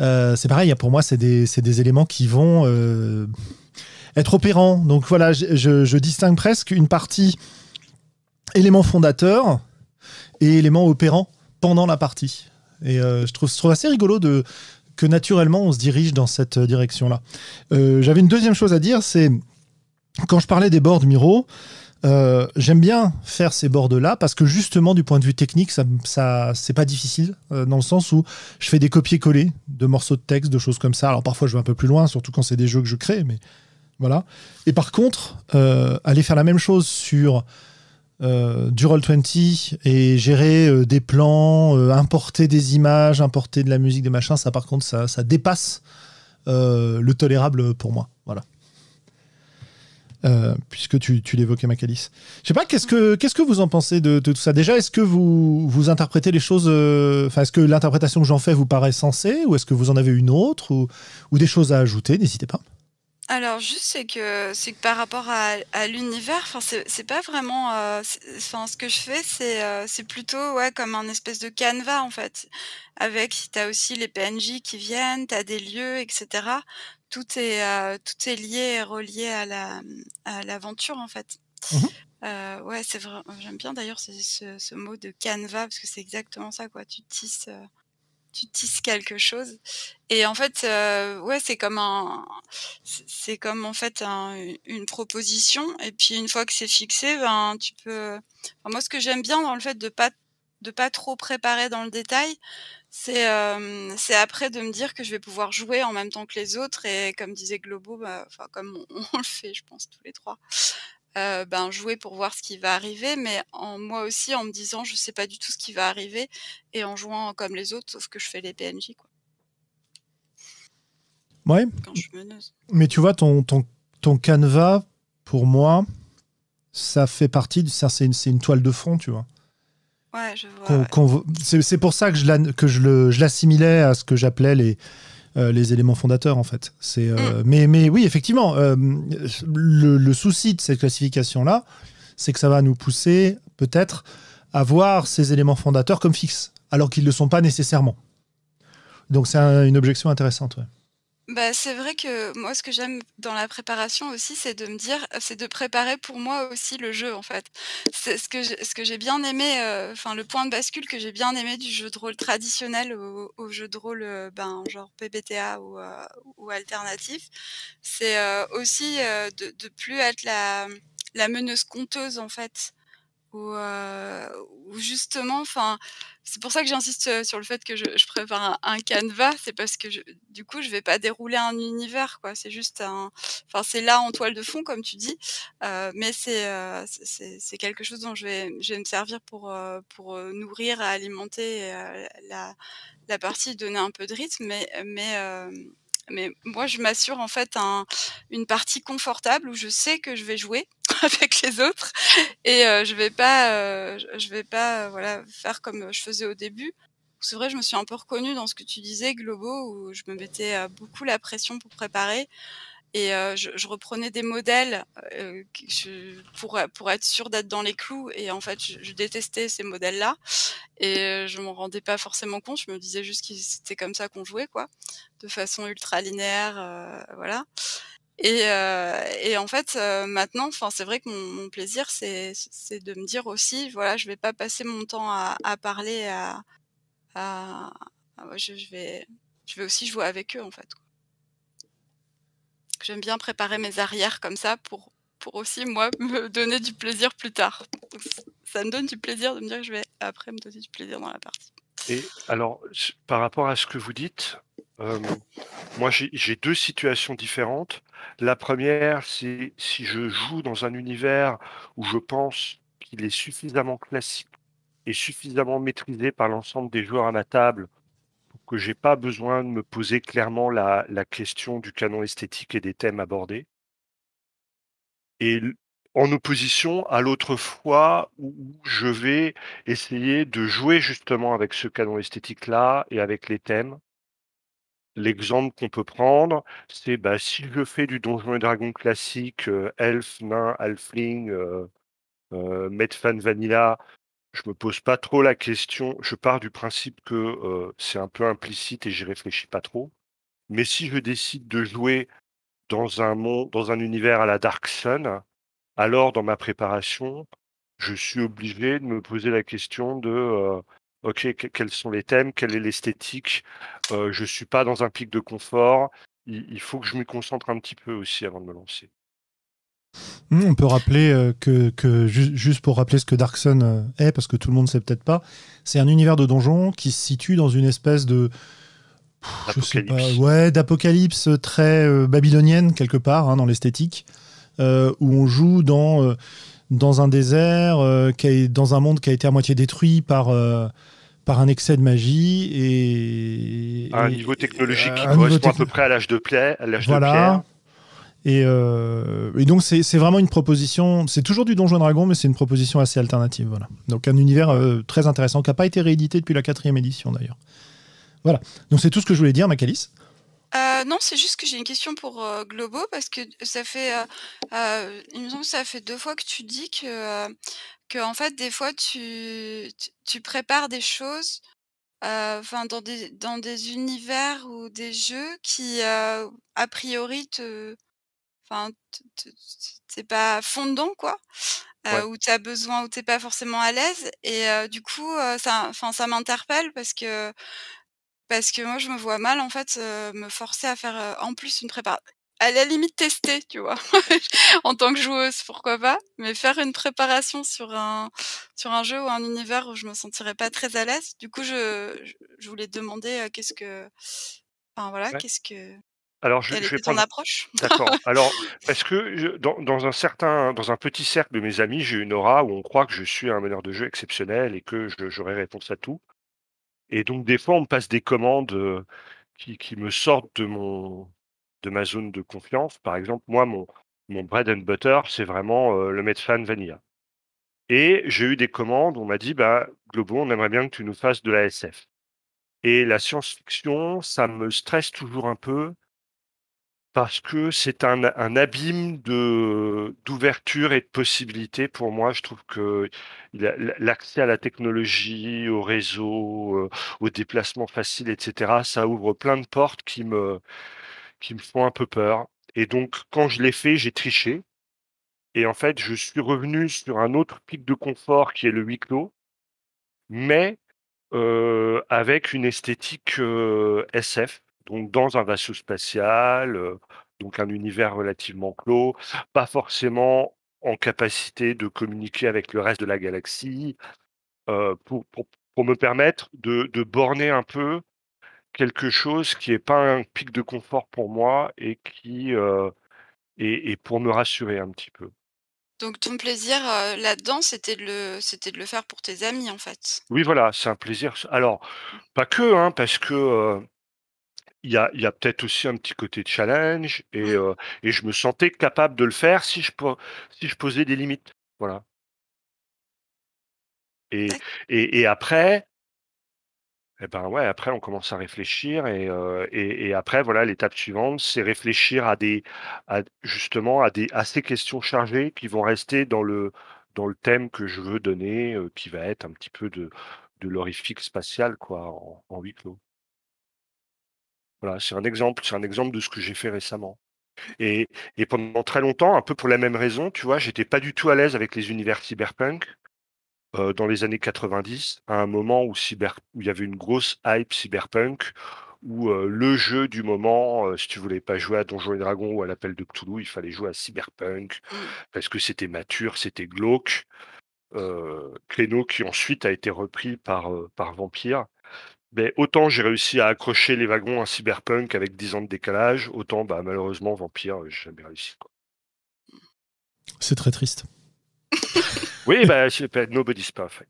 Euh, c'est pareil, pour moi, c'est des, éléments qui vont euh, être opérants. Donc voilà, je, distingue presque une partie élément fondateur et élément opérant pendant la partie. Et euh, je, trouve, je assez rigolo que naturellement on se dirige dans cette direction-là. J'avais une deuxième chose à dire, c'est quand je parlais des boards Miro, j'aime bien faire ces boards-là parce que justement du point de vue technique, ça, c'est pas difficile dans le sens où je fais des copier-coller de morceaux de texte, de choses comme ça. Alors parfois je vais un peu plus loin, surtout quand c'est des jeux que je crée, mais voilà. Et par contre, euh, aller faire la même chose sur euh, du Roll20 et gérer euh, des plans, importer des images, importer de la musique, des machins, ça par contre, ça, ça dépasse le tolérable pour moi. Voilà. Euh, puisque tu, l'évoquais, Macalis. Je sais pas, qu'est-ce que, vous en pensez de, tout ça? Déjà, est-ce que vous, interprétez les choses, euh, enfin, est-ce que l'interprétation que j'en fais vous paraît sensée, ou est-ce que vous en avez une autre, ou, des choses à ajouter? N'hésitez pas. Alors juste c'est que c'est que par rapport à, l'univers, enfin c'est pas vraiment, euh, ce que je fais c'est c'est plutôt ouais comme un espèce de canevas en fait, avec t'as aussi les PNJ qui viennent, t'as des lieux etc. Tout est euh, tout est lié et relié à la à l'aventure en fait. Mhm. Euh, ouais c'est vrai, j'aime bien d'ailleurs ce, ce, ce mot de canevas parce que c'est exactement ça quoi, tu tisses euh, tu tisses quelque chose et en fait euh, ouais c'est comme un c'est c'est comme en fait un- une proposition et puis une fois que c'est fixé ben tu peux enfin, moi ce que j'aime bien dans le fait de pas de pas trop préparer dans le détail c'est euh, c'est après de me dire que je vais pouvoir jouer en même temps que les autres et comme disait Globo bah, enfin comme on, on le fait je pense tous les trois euh, ben jouer pour voir ce qui va arriver mais en moi aussi en me disant je sais pas du tout ce qui va arriver et en jouant comme les autres sauf que je fais les PNJ quoi Ouais. quand je suis meneuse Mais tu vois, ton, ton, ton canevas, pour moi, ça fait partie, ça, c'est une, c'est une toile de fond, tu vois. Ouais je vois c'est pour ça que je l'assimilais à ce que j'appelais les, euh, les éléments fondateurs, en fait. C'est, euh, mais, mais oui, effectivement, euh, le, le souci de cette classification-là, c'est que ça va nous pousser, peut-être, à voir ces éléments fondateurs comme fixes, alors qu'ils ne le sont pas nécessairement. Donc c'est un- une objection intéressante. ouais. Bah, c'est vrai que moi, ce que j'aime dans la préparation aussi, c'est de me dire, c'est de préparer pour moi aussi le jeu, en fait. C'est ce que ce j'ai bien aimé, euh, enfin, le point de bascule que j'ai bien aimé du jeu de rôle traditionnel au, jeu de rôle, euh, ben, genre PBTA ou, euh, ou alternatif, c'est aussi de, de plus être la, la meneuse conteuse, en fait. Ou, euh, justement, enfin, c'est pour ça que j'insiste euh, sur le fait que je, je prépare un, un canevas, c'est parce que je, du coup, je vais pas dérouler un univers, quoi. C'est juste un, enfin, c'est là en toile de fond, comme tu dis, euh, mais c'est, euh, c'est- quelque chose dont je vais, je vais me servir pour, euh, pour euh, nourrir, et alimenter la, la partie, donner un peu de rythme, mais, mais, mais moi, je m'assure en fait un, une partie confortable où je sais que je vais jouer avec les autres et euh, je vais pas, euh, je- vais pas, euh, voilà, faire comme je faisais au début. c'est vrai, je me suis un peu reconnue dans ce que tu disais, Globo, où je me mettais euh, beaucoup la pression pour préparer. Et euh, je, je, reprenais des modèles euh, pour, pour être sûre d'être dans les clous. Et en fait, je, je détestais ces modèles-là. Et je m'en rendais pas forcément compte. Je me disais juste que c'était comme ça qu'on jouait, quoi, de façon ultra linéaire, euh, voilà. Et, euh, et, en fait, euh, maintenant, enfin, c'est vrai que mon, plaisir, c'est, de me dire aussi, voilà, je vais pas passer mon temps à, parler, je, vais, aussi jouer avec eux, en fait. J'aime bien préparer mes arrières comme ça pour, pour aussi, moi, me donner du plaisir plus tard. Ça me donne du plaisir de me dire que je vais après me donner du plaisir dans la partie. Et alors, par rapport à ce que vous dites, euh, moi j'ai deux situations différentes. La première, c'est si je joue dans un univers où je pense qu'il est suffisamment classique et suffisamment maîtrisé par l'ensemble des joueurs à ma table pour que j'ai pas besoin de me poser clairement la, la question du canon esthétique et des thèmes abordés. Et en opposition à l'autre fois où je vais essayer de jouer justement avec ce canon esthétique-là et avec les thèmes. L'exemple qu'on peut prendre, c'est bah, si je fais du Donjon et Dragon classique, euh, elf, nain, halfling, euh, euh, Medfan Vanilla, je me pose pas trop la question. Je pars du principe que c'est un peu implicite et j'y réfléchis pas trop. Mais si je décide de jouer dans un monde, dans un univers à la Dark Sun, alors dans ma préparation, je suis obligé de me poser la question de ok, quels sont les thèmes, quelle est l'esthétique? Euh, je suis pas dans un pic de confort. Il, il faut que je me concentre un petit peu aussi avant de me lancer. On peut rappeler euh, que, que ju juste pour rappeler ce que Dark Sun euh, est, parce que tout le monde ne sait peut-être pas, c'est un univers de donjon qui se situe dans une espèce de je sais pas, ouais, d'apocalypse très euh, babylonienne quelque part hein, dans l'esthétique, euh, où on joue dans euh, dans un désert, euh, qui dans un monde qui a été à moitié détruit par par un excès de magie et à un niveau technologique qui correspond à peu près à l'âge de, l'âge voilà. de pierre. Et, euh, et, donc c'est vraiment une proposition, c'est toujours du Donjon Dragon, mais c'est une proposition assez alternative. Voilà. Donc un univers euh, très intéressant qui n'a pas été réédité depuis la quatrième édition d'ailleurs. Voilà. Donc c'est tout ce que je voulais dire, Macalis. Euh, non, c'est juste que j'ai une question pour euh, Globo parce que ça fait, euh, euh, il me semble que ça fait deux fois que tu dis que, que en fait des fois tu, tu, tu prépares des choses, enfin dans des dans des univers ou des jeux qui a priori te enfin c'est pas fondant quoi euh, ouais. où tu as besoin où t'es pas forcément à l'aise et euh, du coup euh, ça enfin ça m'interpelle parce que parce que moi je me vois mal en fait me forcer à faire en plus une préparation à la limite tester tu vois en tant que joueuse pourquoi pas mais faire une préparation sur un sur un jeu ou un univers où je me sentirais pas très à l'aise du coup je je voulais te demander qu'est-ce que enfin voilà ouais. qu'est-ce que alors, je, Quelle je vais prendre. ton approche? D'accord. Alors, parce que je, dans, dans, un certain, dans un petit cercle de mes amis, j'ai une aura où on croit que je suis un meneur de jeu exceptionnel et que j'aurai réponse à tout? Et donc, des fois, on me passe des commandes euh, qui, me sortent de ma zone de confiance. Par exemple, moi, mon, mon bread and butter, c'est vraiment euh, le Medfan Vanilla. Et j'ai eu des commandes, on m'a dit, bah, Globo, on aimerait bien que tu nous fasses de la SF. Et la science-fiction, ça me stresse toujours un peu parce que c'est un, abîme de d'ouverture et de possibilités pour moi. Je trouve que l'accès à la technologie, au réseau, euh, au déplacement facile, etc., ça ouvre plein de portes qui me qui me font un peu peur. Et donc, quand je l'ai fait, j'ai triché. Et en fait, je suis revenu sur un autre pic de confort qui est le huis clos, mais euh, avec une esthétique euh, SF donc dans un vaisseau spatial, euh, donc un univers relativement clos, pas forcément en capacité de communiquer avec le reste de la galaxie, euh, pour, pour, pour, me permettre de, de, borner un peu quelque chose qui n'est pas un pic de confort pour moi et qui euh, et, et, pour me rassurer un petit peu. Donc ton plaisir euh, là-dedans, c'était de le c'était de le faire pour tes amis en fait? Oui, voilà, c'est un plaisir. Alors pas que, hein, parce que il y a, il y a peut-être aussi un petit côté de challenge et, euh, et je me sentais capable de le faire si je, si je posais des limites. Voilà. Et, et, et après, Et ben ouais, après on commence à réfléchir et, euh, et, et après voilà l'étape suivante, c'est réfléchir à des à, justement à des à ces questions chargées qui vont rester dans le dans le thème que je veux donner, euh, qui va être un petit peu de de l'horrifique spatial quoi en, en huis clos. Voilà, c'est un exemple, c'est un exemple de ce que j'ai fait récemment. Et, et pendant très longtemps, un peu pour la même raison, tu vois, j'étais pas du tout à l'aise avec les univers cyberpunk. Euh, dans les années 90, à un moment où, cyber, où il y avait une grosse hype cyberpunk, où euh, le jeu du moment, euh, si tu voulais pas jouer à Donjons et Dragons ou à l'appel de Cthulhu, il fallait jouer à cyberpunk, Mm. parce que c'était mature, c'était glauque. Créneau qui ensuite a été repris par, par Vampire. Mais autant j'ai réussi à accrocher les wagons à cyberpunk avec 10 ans de décalage, autant bah, malheureusement Vampire, j'ai jamais réussi. quoi. C'est très triste. Oui, bah, c'est pas- nobody's perfect.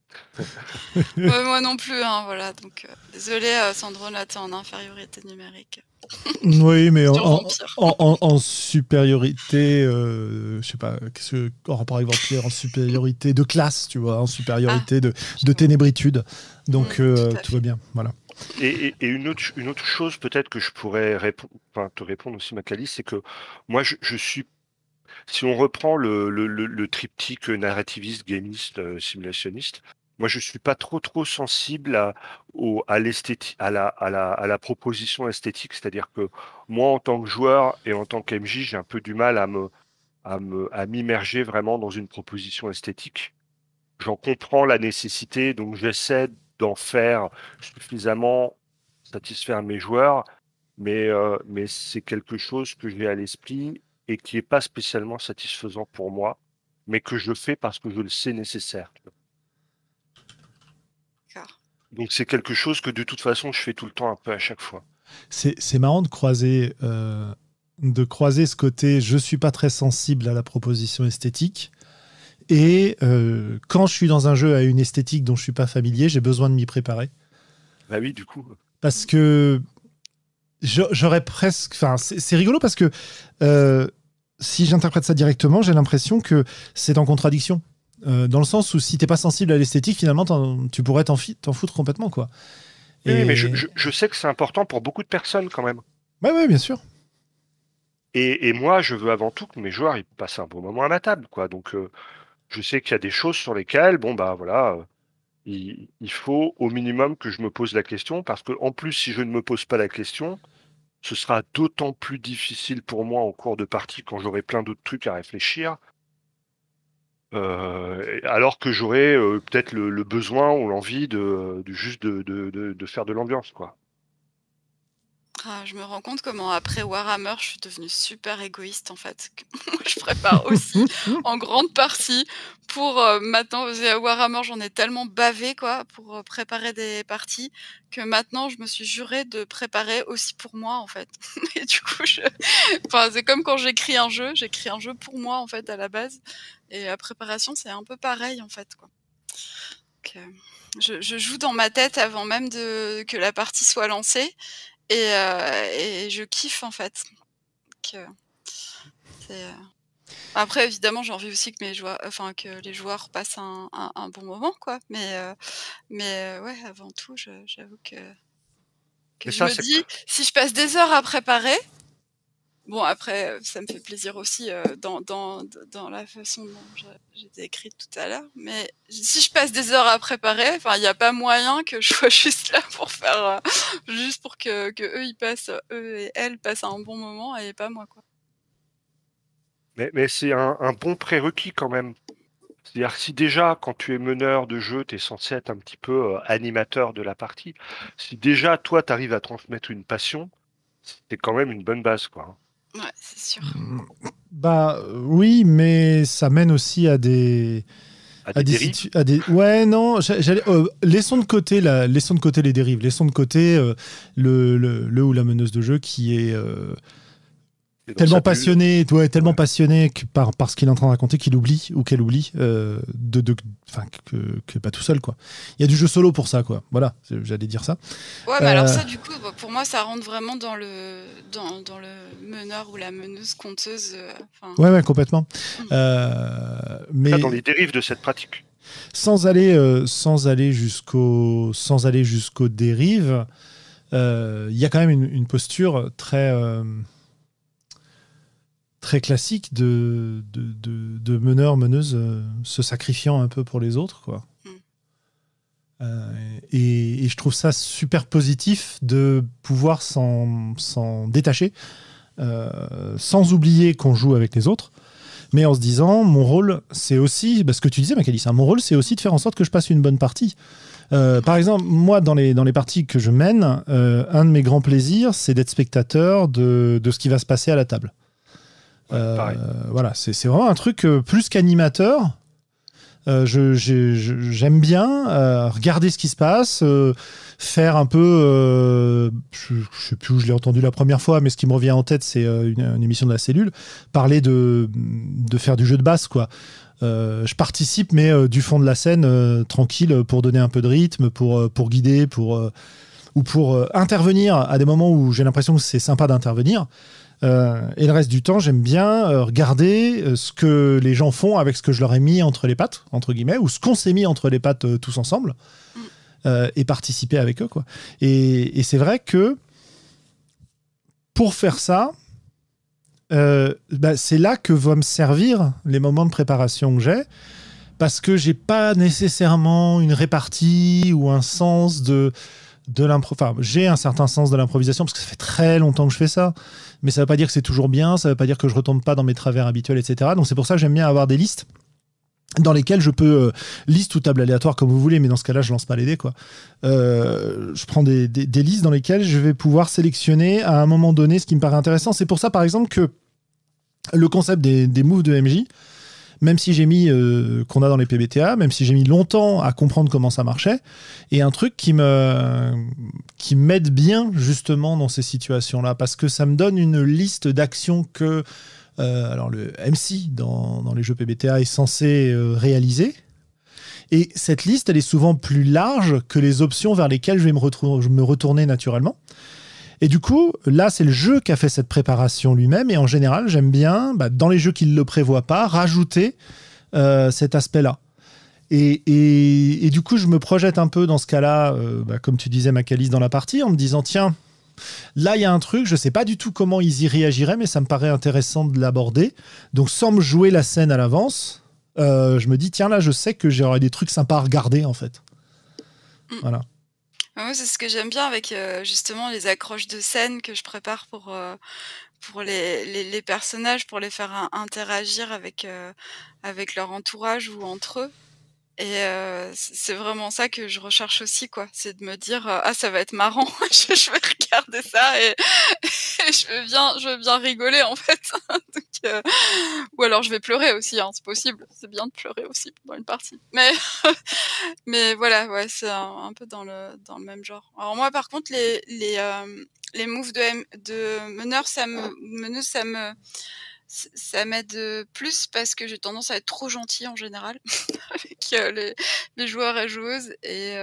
Ouais, moi non plus, hein, voilà. Donc, euh, désolé, euh, Sandro, là, t'es en infériorité numérique. Oui, mais en, en- en- en- en supériorité, euh, je sais pas, qu'est-ce que, en rapport avec Vampire, en supériorité de classe, tu vois, en supériorité de, de ténébritude. Donc Oui, euh, tout va bien, voilà. Et, et- et une, autre, une autre chose peut-être que je pourrais enfin, te répondre aussi, Macali, c'est que moi, je, je suis, si on reprend le, triptyque narrativiste, gamiste, euh, simulationniste, moi, je suis pas trop trop sensible à, à la, proposition esthétique. C'est-à-dire que moi, en tant que joueur et en tant qu'MJ, j'ai un peu du mal à me, à me, à m'immerger vraiment dans une proposition esthétique. J'en comprends la nécessité, donc j'essaie d'en faire suffisamment satisfaire mes joueurs, mais, euh, mais c'est quelque chose que j'ai à l'esprit et qui n'est pas spécialement satisfaisant pour moi, mais que je fais parce que je le sais nécessaire. Donc c'est quelque chose que de toute façon je fais tout le temps un peu à chaque fois. C'est c'est marrant de croiser, euh, de croiser ce côté je suis pas très sensible à la proposition esthétique. Et euh, quand je suis dans un jeu à une esthétique dont je suis pas familier, j'ai besoin de m'y préparer. Bah oui, du coup. Parce que j'aurais presque. Enfin, c'est c'est rigolo parce que euh, si j'interprète ça directement, j'ai l'impression que c'est en contradiction. Euh, dans le sens où si t'es pas sensible à l'esthétique, finalement, tu pourrais t'en foutre complètement, quoi. Oui, mais je, je- je sais que c'est important pour beaucoup de personnes quand même. Ouais, bien sûr. Et, et moi, je veux avant tout que mes joueurs ils passent un bon moment à ma table, quoi. Donc, euh, je sais qu'il y a des choses sur lesquelles, bon bah voilà, euh, il, il faut au minimum que je me pose la question, parce que en plus, si je ne me pose pas la question, ce sera d'autant plus difficile pour moi en cours de partie quand j'aurai plein d'autres trucs à réfléchir. euh, alors que j'aurai euh, peut-être le, besoin ou l'envie de, juste de, de faire de l'ambiance, quoi. Ah, je me rends compte comment après Warhammer, je suis devenue super égoïste en fait. Je prépare aussi en grande partie pour euh, maintenant. qu'à Warhammer, j'en ai tellement bavé quoi pour euh, préparer des parties que maintenant, je me suis juré de préparer aussi pour moi en fait. Et du coup, je... enfin, c'est comme quand j'écris un jeu, j'écris un jeu pour moi en fait à la base. Et la préparation, c'est un peu pareil en fait quoi. Donc, euh, je, je joue dans ma tête avant même de que la partie soit lancée et, euh, et je kiffe en fait. Donc, euh, euh, Après, évidemment, j'ai envie aussi que mes joueurs, enfin que les joueurs passent un, un- un bon moment, quoi. Mais, euh, mais ouais, avant tout, j'avoue que, je ça, me dis, si je passe des heures à préparer, bon après, ça me fait plaisir aussi euh, dans, la façon dont j'ai décrite tout à l'heure. Mais si je passe des heures à préparer, il n'y a pas moyen que je sois juste là pour faire, euh, juste pour que, eux ils passent, eux et elles passent un bon moment et pas moi, quoi. Mais, c'est un, bon prérequis quand même. C'est-à-dire si déjà, quand tu es meneur de jeu, tu es censé être un petit peu euh, animateur de la partie, si déjà, toi, tu arrives à transmettre une passion, c'est quand même une bonne base, quoi. Ouais, c'est sûr. Bah euh, oui, mais ça mène aussi à des. À à des des, dérives. situ- à des- ouais non j'a- j'allais euh, laissons de côté la laissons de côté les dérives laissons de côté euh, le, le, le ou la meneuse de jeu qui est euh, tellement passionné ouais, tellement passionné que par, par ce qu'il est en train de raconter qu'il oublie ou qu'elle oublie euh, de, de enfin que, que pas tout seul quoi il y a du jeu solo pour ça quoi voilà j'allais dire ça Ouais, mais alors Euh. ça, du coup, bah, pour moi, ça rentre vraiment dans le, dans, dans le meneur ou la meneuse conteuse. euh, ouais ouais complètement Mm. Euh, mais Là, dans les dérives de cette pratique. sans aller, euh, sans aller jusqu'au, sans aller jusqu'aux dérives, euh, il y a quand même une, posture très, euh, très classique de, de, de, meneur, meneuse se sacrifiant un peu pour les autres, quoi. Mm. Et, et, je trouve ça super positif de pouvoir s'en détacher, sans oublier qu'on joue avec les autres, mais en se disant, mon rôle, c'est aussi, parce que tu disais, Macalis, hein, mon rôle, c'est aussi de faire en sorte que je passe une bonne partie. Euh, par exemple, moi, dans les, dans les parties que je mène, euh, un de mes grands plaisirs, c'est d'être spectateur de, de, ce qui va se passer à la table. Euh, voilà, c'est vraiment un truc plus qu'animateur. J'aime bien regarder ce qui se passe, faire un peu, euh, je, ne sais plus où je l'ai entendu la première fois, mais ce qui me revient en tête, c'est euh, une, émission de la cellule, parler de, de faire du jeu de basse, quoi. Euh, je participe, mais du fond de la scène, tranquille, pour donner un peu de rythme, pour, pour guider, pour, ou pour intervenir à des moments où j'ai l'impression que c'est sympa d'intervenir. Et le reste du temps, j'aime bien regarder ce que les gens font avec ce que je leur ai mis entre les pattes, entre guillemets, ou ce qu'on s'est mis entre les pattes tous ensemble. Euh, et participer avec eux. Quoi. Et, c'est vrai que pour faire ça, euh, bah, c'est là que vont me servir les moments de préparation que j'ai, parce que j'ai pas nécessairement une répartie ou un sens de de l'impro. Enfin, j'ai un certain sens de l'improvisation parce que ça fait très longtemps que je fais ça, mais ça veut pas dire que c'est toujours bien, ça veut pas dire que je retombe pas dans mes travers habituels, etc. Donc c'est pour ça que j'aime bien avoir des listes dans lesquels je peux euh, liste ou table aléatoire comme vous voulez, mais dans ce cas-là, je lance pas les dés quoi. Euh, je prends des, des, listes dans lesquelles je vais pouvoir sélectionner à un moment donné ce qui me paraît intéressant. C'est pour ça, par exemple, que le concept des, des moves de MJ, même si j'ai mis euh, qu'on a dans les PBTA, même si j'ai mis longtemps à comprendre comment ça marchait, est un truc qui me qui m'aide bien justement dans ces situations-là parce que ça me donne une liste d'actions que euh, alors le MC dans, les jeux PBTA est censé euh, réaliser. Et cette liste, elle est souvent plus large que les options vers lesquelles je vais me, me retourner naturellement. Et du coup, là, c'est le jeu qui a fait cette préparation lui-même. Et en général, j'aime bien, bah, dans les jeux qui ne le prévoient pas, rajouter euh, cet aspect-là. Et, du coup, je me projette un peu dans ce cas-là, bah, comme tu disais, Macalis, dans la partie, en me disant, tiens, Là, il y a un truc, je ne sais pas du tout comment ils y réagiraient, mais ça me paraît intéressant de l'aborder. Donc, sans me jouer la scène à l'avance, euh, je me dis, tiens, là, je sais que j'aurai des trucs sympas à regarder, en fait. Mm. Moi, c'est ce que j'aime bien avec euh, justement les accroches de scène que je prépare pour, euh, les, les, personnages, pour les faire interagir avec, avec leur entourage ou entre eux. Et c'est vraiment ça que je recherche aussi, quoi. C'est de me dire ah ça va être marrant, je, vais regarder ça et, je veux bien, je veux bien rigoler en fait. ou alors je vais pleurer aussi, hein, c'est possible. C'est bien de pleurer aussi pendant une partie. Mais mais voilà, ouais, c'est un, peu dans le dans le même genre. Alors moi par contre les les les moves de de meneur ça me ça me ça m'aide plus parce que j'ai tendance à être trop gentil en général avec les, les, joueurs et joueuses et,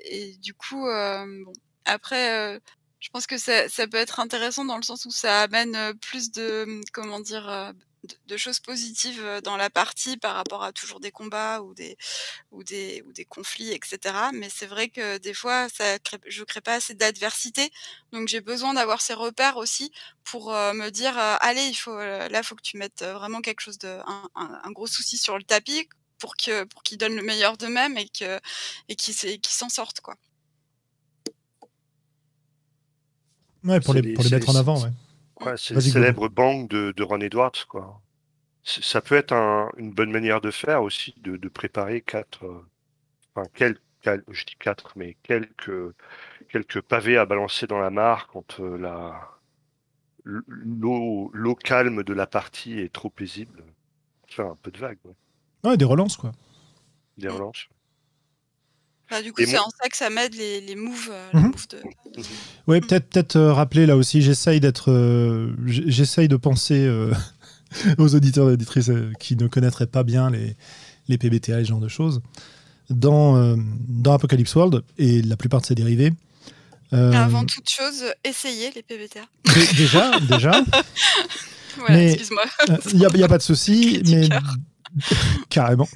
et du coup bon après je pense que ça, ça, peut être intéressant dans le sens où ça amène plus de comment dire de, choses positives dans la partie par rapport à toujours des combats ou des ou des ou des conflits etc mais c'est vrai que des fois ça crée, je crée pas assez d'adversité. Donc j'ai besoin d'avoir ces repères aussi pour me dire allez il faut là faut que tu mettes vraiment quelque chose de un, gros souci sur le tapis pour que pour qu'ils donnent le meilleur d'eux-mêmes et que et qu'ils qui s'en sortent quoi ouais pour les, pour les mettre en avant ouais c'est le célèbre bang de, de, Ron Edwards, quoi. Ça peut être une bonne manière de faire aussi, de, préparer quatre, euh, enfin, quelques, je dis quatre, mais quelques, quelques pavés à balancer dans la mare quand euh, la, l'eau, l'eau calme de la partie est trop paisible. Faire un peu de vague. Ouais. Des relances, quoi. Des relances. Bah, du coup, c'est en ça que ça m'aide les, les moves. Euh, mhm. de... Mhm. Oui, peut-être peut-être euh, rappeler là aussi, j'essaye d'être, euh, j'essaye de penser aux auditeurs et auditrices qui ne connaîtraient pas bien les, les PBTA et ce genre de choses. Dans, dans Apocalypse World et la plupart de ses dérivés. Avant toute chose, essayez les PBTA. Déjà, déjà. voilà, excuse-moi. Il n'y a, a, pas de souci, mais carrément.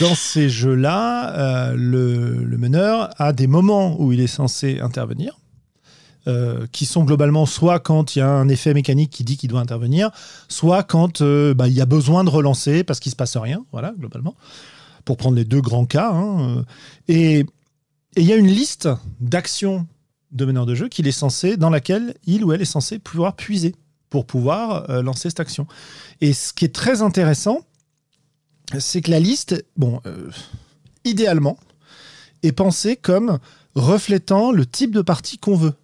dans ces jeux-là, euh, le, meneur a des moments où il est censé intervenir, euh, qui sont globalement soit quand il y a un effet mécanique qui dit qu'il doit intervenir, soit quand euh, bah, il y a besoin de relancer parce qu'il se passe rien, voilà, globalement, pour prendre les deux grands cas. Hein, et il y a une liste d'actions de meneur de jeu qu'il est censé, dans laquelle il ou elle est censé pouvoir puiser pour pouvoir lancer cette action. Et ce qui est très intéressant, c'est que la liste, bon, euh, idéalement, est pensée comme reflétant le type de partie qu'on veut.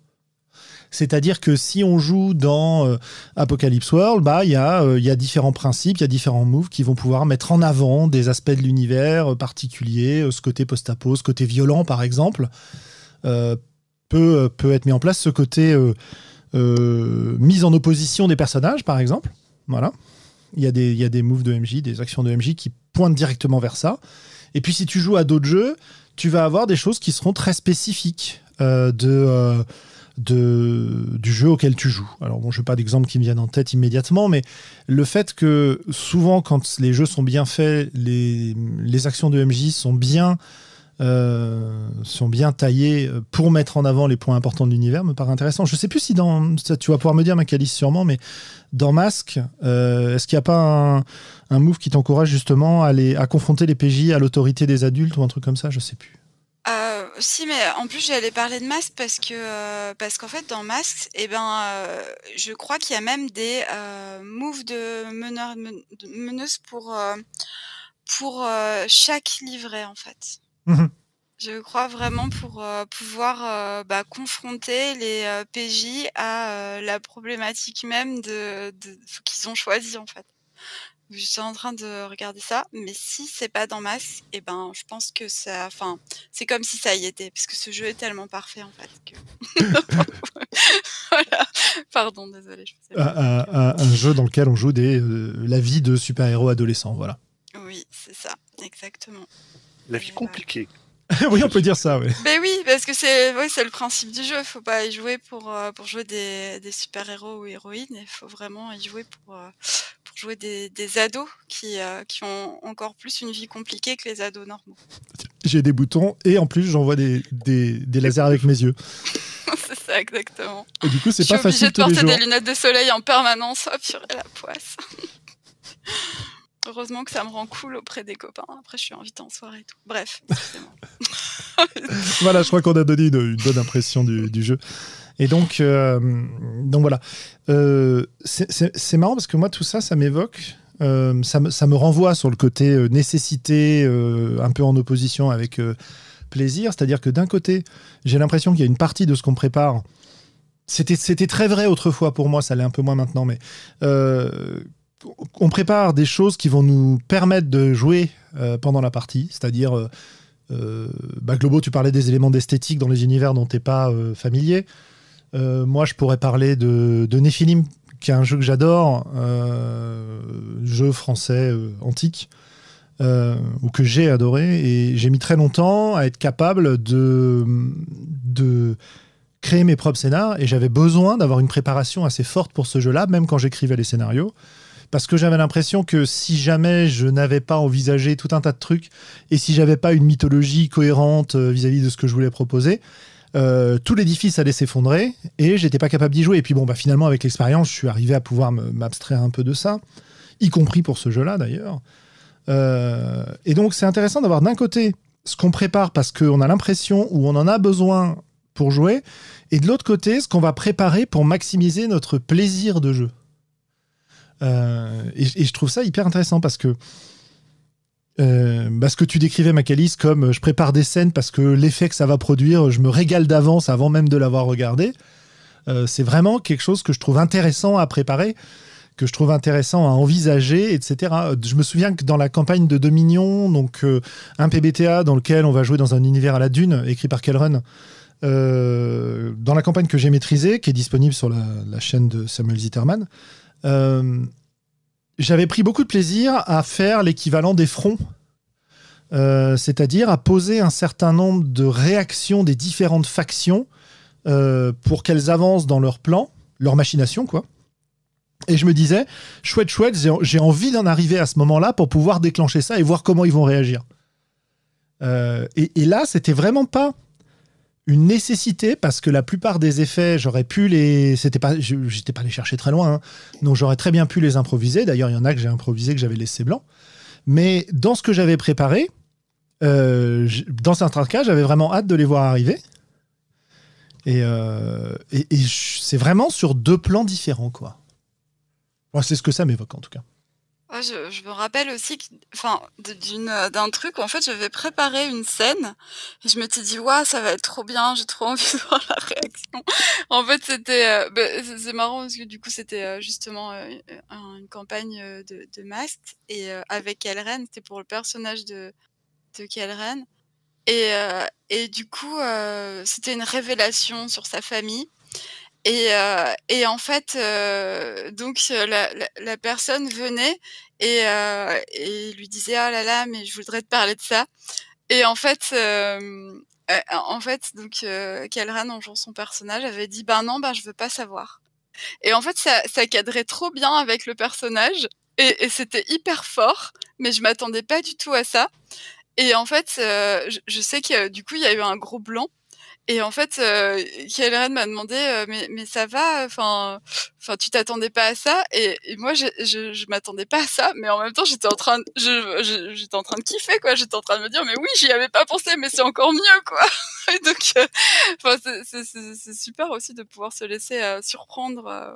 C'est-à-dire que si on joue dans euh, Apocalypse World, bah il y, euh, y, a différents principes, il y a différents moves qui vont pouvoir mettre en avant des aspects de l'univers particuliers, ce côté post-apo, ce côté violent par exemple, peut, peut être mis en place, ce côté mise en opposition des personnages par exemple. Voilà. Il y, a des, il y a des moves de MJ, des actions de MJ qui pointent directement vers ça. Et puis si tu joues à d'autres jeux, tu vas avoir des choses qui seront très spécifiques euh, de, euh, de, du jeu auquel tu joues. Alors bon, je n'ai pas d'exemple qui me viennent en tête immédiatement, mais le fait que souvent quand les jeux sont bien faits, les, les actions de MJ sont bien euh, sont bien taillés pour mettre en avant les points importants de l'univers me paraît intéressant. Je sais plus si dans tu vas pouvoir me dire Macalis sûrement, mais dans Mask, euh, est-ce qu'il n'y a pas un, move qui t'encourage justement à, à confronter les PJ à l'autorité des adultes ou un truc comme ça? Je sais plus. Euh, si, mais en plus j'allais parler de Mask parce que parce qu'en fait dans Mask, eh ben, je crois qu'il y a même des moves de meneur, de meneuse pour pour chaque livret en fait. Mmh je crois vraiment pour euh, pouvoir euh, bah, confronter les euh, PJ à la problématique même de, qu'ils ont choisi en fait. Je suis en train de regarder ça, mais si c'est pas dans Mask, et eh ben je pense que ça, enfin c'est comme si ça y était, parce que ce jeu est tellement parfait en fait que. voilà. Pardon, désolé. un, un, jeu dans lequel on joue des la vie de super-héros adolescents, voilà. Oui, c'est ça, exactement. La vie compliquée. oui, on peut dire ça, oui. Mais oui, parce que c'est oui, c'est le principe du jeu. Faut pas y jouer pour, euh, pour jouer des, des super-héros ou héroïnes. Il faut vraiment y jouer pour, euh, pour jouer des, des ados qui, euh, qui ont encore plus une vie compliquée que les ados normaux. J'ai des boutons et en plus j'envoie des, des, des lasers avec mes yeux. c'est ça, exactement. Et du coup, c'est pas facile. Je suis obligée de porter des lunettes de soleil en permanence. Oh purée, la poisse. Heureusement que ça me rend cool auprès des copains. Après, je suis invitée en soirée et tout. Bref, voilà, je crois qu'on a donné une, bonne impression du, jeu. Et donc, euh, donc voilà. Euh, c'est marrant parce que moi, tout ça, ça m'évoque. Euh, ça, me, ça, me renvoie sur le côté nécessité, un peu en opposition avec plaisir. C'est-à-dire que d'un côté, j'ai l'impression qu'il y a une partie de ce qu'on prépare. C'était très vrai autrefois pour moi, ça l'est un peu moins maintenant, mais on prépare des choses qui vont nous permettre de jouer euh, pendant la partie, c'est-à-dire, euh, euh, bah, Globo, tu parlais des éléments d'esthétique dans les univers dont tu n'es pas familier. moi, je pourrais parler de, de Nephilim, qui est un jeu que j'adore, jeu français antique, ou que j'ai adoré, et j'ai mis très longtemps à être capable de, créer mes propres scénars, et j'avais besoin d'avoir une préparation assez forte pour ce jeu-là, même quand j'écrivais les scénarios parce que j'avais l'impression que si jamais je n'avais pas envisagé tout un tas de trucs et si j'avais pas une mythologie cohérente euh, vis-à-vis de ce que je voulais proposer, euh, tout l'édifice allait s'effondrer et j'étais pas capable d'y jouer. Et puis bon, bah, finalement, avec l'expérience, je suis arrivé à pouvoir m'abstraire un peu de ça, y compris pour ce jeu-là d'ailleurs. Euh, et donc, c'est intéressant d'avoir d'un côté ce qu'on prépare parce qu'on a l'impression ou on en a besoin pour jouer, et de l'autre côté, ce qu'on va préparer pour maximiser notre plaisir de jeu. Euh, et, je trouve ça hyper intéressant parce que euh, ce que tu décrivais, Macalis, comme euh, je prépare des scènes parce que l'effet que ça va produire, je me régale d'avance avant même de l'avoir regardé. c'est vraiment quelque chose que je trouve intéressant à préparer, que je trouve intéressant à envisager, etc. Je me souviens que dans la campagne de Dominion, donc un PBTA dans lequel on va jouer dans un univers à la dune, écrit par Kelrun, dans la campagne que j'ai maîtrisée, qui est disponible sur la, chaîne de Samuel Zitterman, euh, j'avais pris beaucoup de plaisir à faire l'équivalent des fronts. Euh, c'est-à-dire à poser un certain nombre de réactions des différentes factions euh, pour qu'elles avancent dans leur plan, leur machination, quoi. Et je me disais, chouette, chouette, j'ai envie d'en arriver à ce moment-là pour pouvoir déclencher ça et voir comment ils vont réagir. Euh, et, là, c'était vraiment pas une nécessité parce que la plupart des effets, j'aurais pu les. C'était pas, j'étais pas allé chercher très loin, hein. donc j'aurais très bien pu les improviser. D'ailleurs, il y en a que j'ai improvisé que j'avais laissé blanc. Mais dans ce que j'avais préparé, euh, dans certains cas, j'avais vraiment hâte de les voir arriver. Et, euh, et c'est vraiment sur deux plans différents, quoi c'est ce que ça m'évoque en tout cas. Je, me rappelle aussi enfin, d'un truc où en fait j'avais préparé une scène et je m'étais dit ouais ça va être trop bien j'ai trop envie de voir la réaction. En fait c'était euh, bah, c'est marrant parce que du coup c'était euh, justement euh, une campagne de, de Mask et avec Kelren c'était pour le personnage de de Kelren et et du coup c'était une révélation sur sa famille et, euh, et en fait, euh, donc la, la, personne venait et, euh, lui disait ah là là, mais je voudrais te parler de ça. Et en fait, euh, en fait, donc euh, Kalran, en jouant son personnage, avait dit ben non, ben je veux pas savoir. Et en fait, ça, ça cadrait trop bien avec le personnage et, et c'était hyper fort, mais je m'attendais pas du tout à ça. Et en fait, je, je, sais que du coup, il y a eu un gros blanc et en fait, euh, m'a demandé, euh, mais, mais ça va, enfin, enfin, tu t'attendais pas à ça? Et, moi, je, je, je m'attendais pas à ça, mais en même temps, j'étais en train, de, je, j'étais en train de kiffer, quoi. J'étais en train de me dire, mais oui, j'y avais pas pensé, mais c'est encore mieux, quoi. donc, euh, enfin, c'est, super aussi de pouvoir se laisser euh, surprendre. Euh,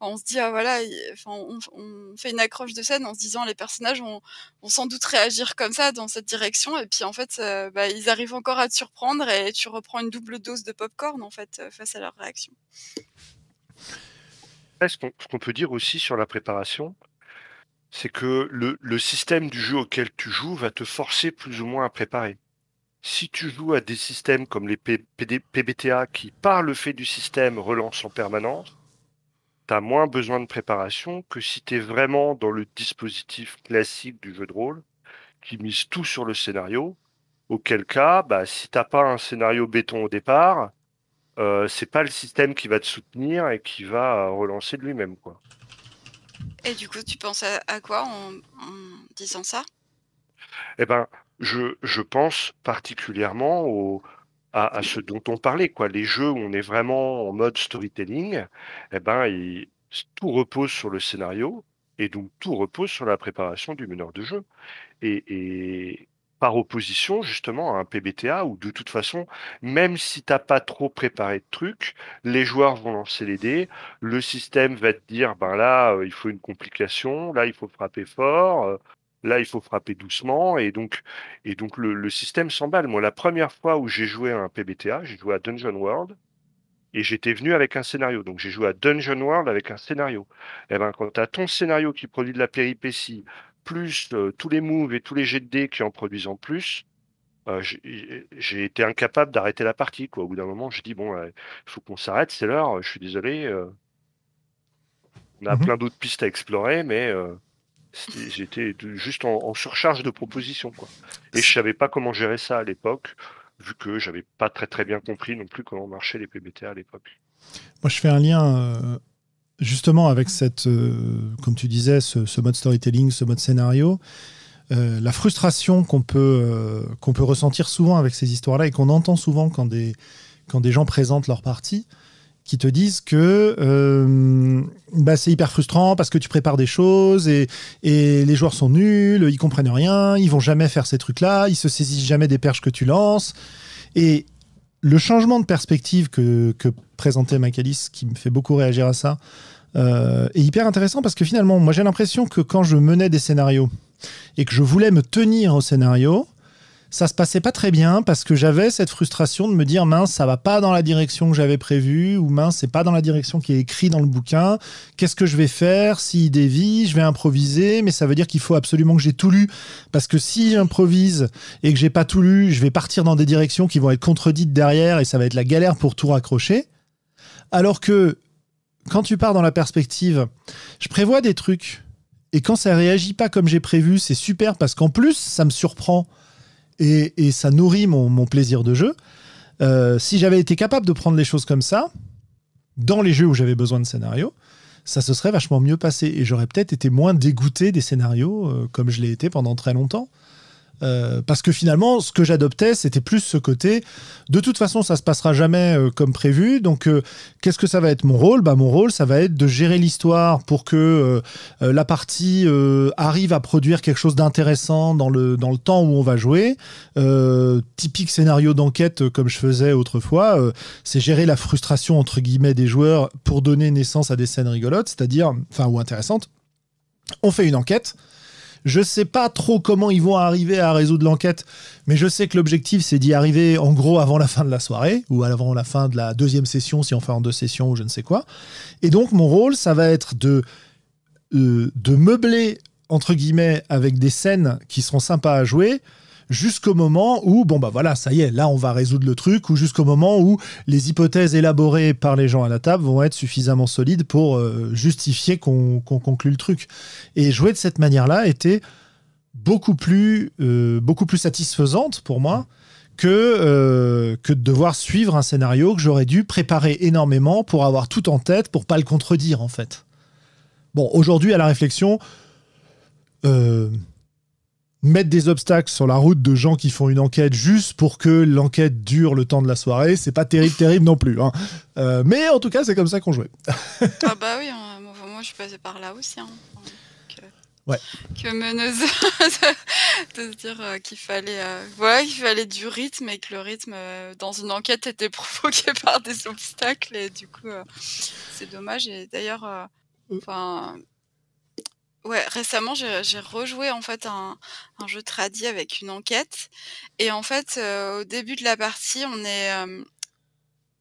on se dit, ah voilà, enfin, on, fait une accroche de scène en se disant, les personnages vont, vont sans doute réagir comme ça dans cette direction, et puis en fait, bah, ils arrivent encore à te surprendre et tu reprends une double dose de popcorn en fait face à leur réaction. Ce qu'on peut dire aussi sur la préparation, c'est que le, système du jeu auquel tu joues va te forcer plus ou moins à préparer. Si tu joues à des systèmes comme les PBTA qui, par le fait du système, relancent en permanence, tu as moins besoin de préparation que si tu es vraiment dans le dispositif classique du jeu de rôle, qui mise tout sur le scénario, auquel cas, bah, si t'as pas un scénario béton au départ, euh, c'est pas le système qui va te soutenir et qui va euh, relancer de lui-même, quoi. Et du coup, tu penses à, quoi en, disant ça? Eh ben, je, je pense particulièrement au, à, ce dont on parlait, quoi. Les jeux où on est vraiment en mode storytelling, eh ben, tout repose sur le scénario et donc tout repose sur la préparation du meneur de jeu. Et, et par opposition justement à un PBTA où de toute façon, même si t'as pas trop préparé de trucs, les joueurs vont lancer les dés, le système va te dire ben là euh, il faut une complication, là il faut frapper fort, euh, là il faut frapper doucement et donc et donc le, le système s'emballe. Moi la première fois où j'ai joué à un PBTA, j'ai joué à Dungeon World et j'étais venu avec un scénario. Donc j'ai joué à Dungeon World avec un scénario. Et eh ben quand tu as ton scénario qui produit de la péripétie, plus euh, tous les moves et tous les jets de dés qui en produisent en plus, euh, j'ai été incapable d'arrêter la partie. Quoi. Au bout d'un moment, j'ai dit bon, il faut qu'on s'arrête, c'est l'heure. Je suis désolé. Euh. on a mmh plein d'autres pistes à explorer, mais j'étais juste en, surcharge de propositions. Quoi. Et je savais pas comment gérer ça à l'époque, vu que j'avais pas très très bien compris non plus comment marchaient les PBTA à l'époque. Moi, je fais un lien justement avec cette, euh, comme tu disais, ce, mode storytelling, ce mode scénario, euh, la frustration qu'on peut, euh, qu'on peut ressentir souvent avec ces histoires-là et qu'on entend souvent quand des, quand des gens présentent leur partie, qui te disent que bah, c'est hyper frustrant parce que tu prépares des choses et, et, les joueurs sont nuls, ils comprennent rien, ils vont jamais faire ces trucs-là, ils se saisissent jamais des perches que tu lances. Et le changement de perspective que, que présentait Michaelis, qui me fait beaucoup réagir à ça, euh, est hyper intéressant parce que finalement, moi j'ai l'impression que quand je menais des scénarios et que je voulais me tenir au scénario, ça se passait pas très bien parce que j'avais cette frustration de me dire mince ça va pas dans la direction que j'avais prévue ou mince c'est pas dans la direction qui est écrit dans le bouquin. Qu'est-ce que je vais faire? S'il dévie je vais improviser mais ça veut dire qu'il faut absolument que j'ai tout lu. Parce que si j'improvise et que j'ai pas tout lu je vais partir dans des directions qui vont être contredites derrière et ça va être la galère pour tout raccrocher. Alors que quand tu pars dans la perspective, je prévois des trucs. Et quand ça réagit pas comme j'ai prévu, c'est super parce qu'en plus, ça me surprend et, ça nourrit mon, plaisir de jeu. Euh, si j'avais été capable de prendre les choses comme ça, dans les jeux où j'avais besoin de scénario, ça se serait vachement mieux passé et j'aurais peut-être été moins dégoûté des scénarios comme je l'ai été pendant très longtemps. Euh, parce que finalement, ce que j'adoptais, c'était plus ce côté. De toute façon, ça se passera jamais euh, comme prévu. Donc, euh, qu'est-ce que ça va être mon rôle? Bah, Mon rôle, ça va être de gérer l'histoire pour que la partie arrive à produire quelque chose d'intéressant dans le, dans le temps où on va jouer. typique scénario d'enquête, comme je faisais autrefois, c'est gérer la frustration, entre guillemets, des joueurs pour donner naissance à des scènes rigolotes, c'est-à-dire, enfin, ou intéressantes. On fait une enquête je sais pas trop comment ils vont arriver à résoudre l'enquête, mais je sais que l'objectif c'est d'y arriver en gros avant la fin de la soirée ou avant la fin de la deuxième session si on fait en deux sessions ou je ne sais quoi. Et donc mon rôle ça va être de euh, de meubler entre guillemets avec des scènes qui seront sympas à jouer jusqu'au moment où, bon, bah voilà, ça y est, là, on va résoudre le truc, ou jusqu'au moment où les hypothèses élaborées par les gens à la table vont être suffisamment solides pour euh, justifier qu'on conclue le truc. Et jouer de cette manière-là était beaucoup plus, euh, beaucoup plus satisfaisante pour moi que, euh, que de devoir suivre un scénario que j'aurais dû préparer énormément pour avoir tout en tête, pour pas le contredire, en fait. Bon, aujourd'hui, à la réflexion, mettre des obstacles sur la route de gens qui font une enquête juste pour que l'enquête dure le temps de la soirée, c'est pas terrible, terrible non plus. Hein. Euh, mais en tout cas, c'est comme ça qu'on jouait. ah bah oui, hein, moi je suis passé par là aussi. Hein. Que, ouais. que meneuse de se dire euh, qu'il fallait, euh, qu'il fallait du rythme et que le rythme dans une enquête était provoqué par des obstacles et du coup c'est dommage. Et d'ailleurs, enfin Ouais, récemment, j'ai rejoué en fait un, jeu tradit avec une enquête. Et en fait, euh, au début de la partie, on est, euh,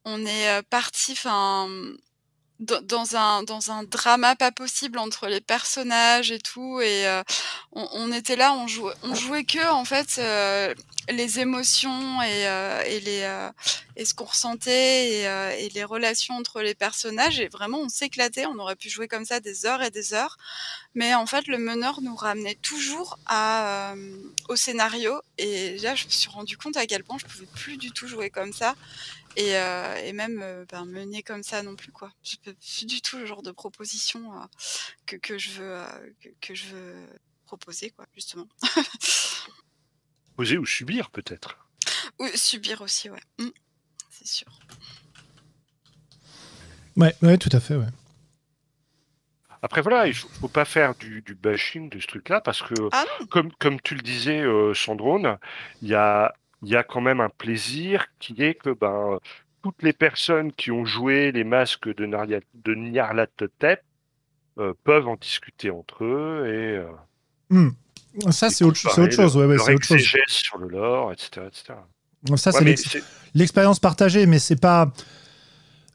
on est euh, parti, enfin, dans un dans un drama pas possible entre les personnages et tout et euh, on, était là on jouait on jouait que en fait euh, les émotions et, euh, et les et ce qu'on ressentait et, les relations entre les personnages et vraiment on s'éclatait on aurait pu jouer comme ça des heures et des heures. Mais en fait le meneur nous ramenait toujours au scénario et là je me suis rendu compte à quel point je pouvais plus du tout jouer comme ça et, euh, et même euh, ben, mener comme ça non plus quoi. Je peux plus du tout le genre de proposition euh, que, que je veux que, que, je veux proposer quoi justement. Poser ou subir peut-être. Ou subir aussi ouais. Mmh. C'est sûr. Ouais, ouais, tout à fait, ouais. Après, voilà, il faut, faut pas faire du, du, bashing de ce truc-là parce que, ah comme, comme tu le disais, euh, Sandrone, il y a il y a quand même un plaisir qui est que ben, toutes les personnes qui ont joué les masques de, de Nyarlathotep euh, peuvent en discuter entre eux et. Euh, hmm. Ça, c'est autre, autre, chose. Ouais, ouais, c'est autre chose. sur le lore, etc. etc. Ça, c'est l'expérience partagée, mais c'est pas.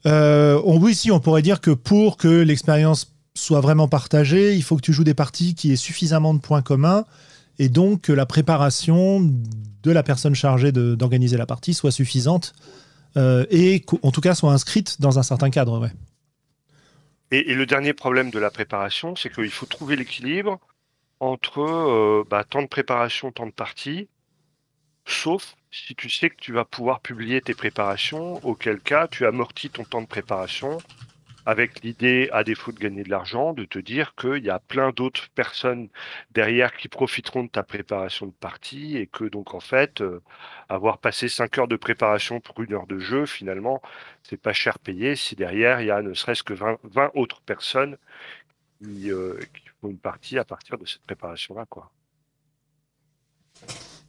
Euh, on, oui, si, on pourrait dire que pour que l'expérience soit vraiment partagée, il faut que tu joues des parties qui aient suffisamment de points communs et donc que la préparation de la personne chargée d'organiser la partie soit suffisante euh, et en tout cas soit inscrite dans un certain cadre. Et, le dernier problème de la préparation, c'est qu'il faut trouver l'équilibre entre euh, bah, temps de préparation, temps de partie, sauf si tu sais que tu vas pouvoir publier tes préparations, auquel cas tu amortis ton temps de préparation avec l'idée, à défaut de gagner de l'argent, de te dire qu'il y a plein d'autres personnes derrière qui profiteront de ta préparation de partie et que donc en fait, euh, avoir passé 5 heures de préparation pour une heure de jeu, finalement, c'est pas cher payé si derrière il y a ne serait-ce que 20, autres personnes qui, euh, qui, font une partie à partir de cette préparation-là. quoi.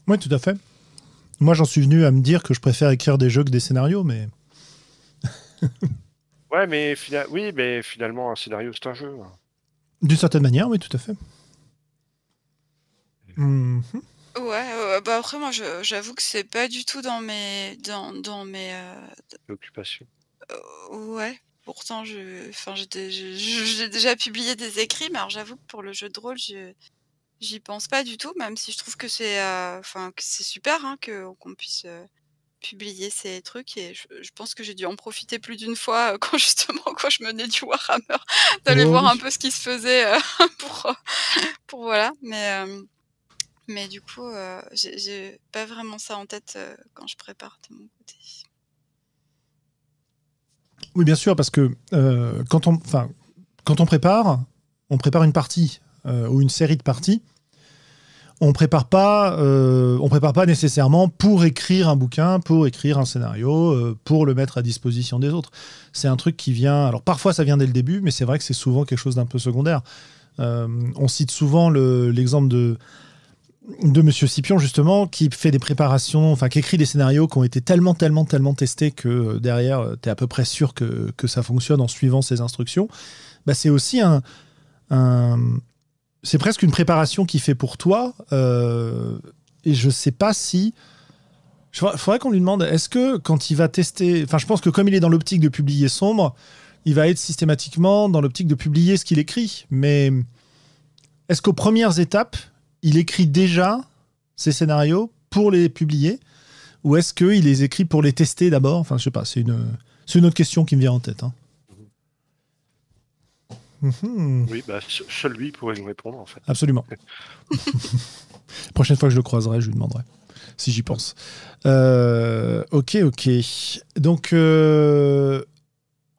Oui, tout à fait. Moi, j'en suis venu à me dire que je préfère écrire des jeux que des scénarios, mais. Ouais, mais oui, mais finalement, un scénario, c'est un jeu. D'une certaine manière, oui, tout à fait. Mhm. Ouais, bah après moi j'avoue que c'est pas du tout dans mes dans, dans mes euh, occupations. Euh, ouais, pourtant je enfin j'ai déjà publié des écrits, mais alors j'avoue que pour le jeu de rôle, je j'y pense pas du tout, même si je trouve que c'est euh, enfin que c'est super hein, que qu'on puisse publier ces trucs et je, pense que j'ai dû en profiter plus d'une fois euh, quand justement quand je menais du Warhammer d'aller voir un peu ce qui se faisait euh, pour pour voilà. Mais mais du coup j'ai pas vraiment ça en tête quand je prépare de mon côté. Oui bien sûr parce que quand on enfin quand on prépare, on prépare une partie ou une série de parties on prépare pas, euh, on prépare pas nécessairement pour écrire un bouquin, pour écrire un scénario, euh, pour le mettre à disposition des autres. C'est un truc qui vient. Alors parfois ça vient dès le début, mais c'est vrai que c'est souvent quelque chose d'un peu secondaire. Euh, on cite souvent l'exemple de de Monsieur Scipion justement qui fait des préparations, enfin qui écrit des scénarios qui ont été tellement tellement tellement testés que derrière tu es à peu près sûr que, ça fonctionne en suivant ses instructions. Bah, c'est aussi un c'est presque une préparation qu'il fait pour toi. Euh, et je sais pas si. Il faudrait qu'on lui demande est-ce que quand il va tester. Enfin, je pense que comme il est dans l'optique de publier sombre, il va être systématiquement dans l'optique de publier ce qu'il écrit. Mais est-ce qu'aux premières étapes, il écrit déjà ses scénarios pour les publier Ou est-ce qu'il les écrit pour les tester d'abord? Enfin, je sais pas, c'est une, une autre question qui me vient en tête. Hein. Mhm. Oui, bah, seul lui pourrait nous répondre en fait. Absolument. Prochaine fois que je le croiserai, je lui demanderai si j'y pense. Euh, ok, ok. Donc, euh,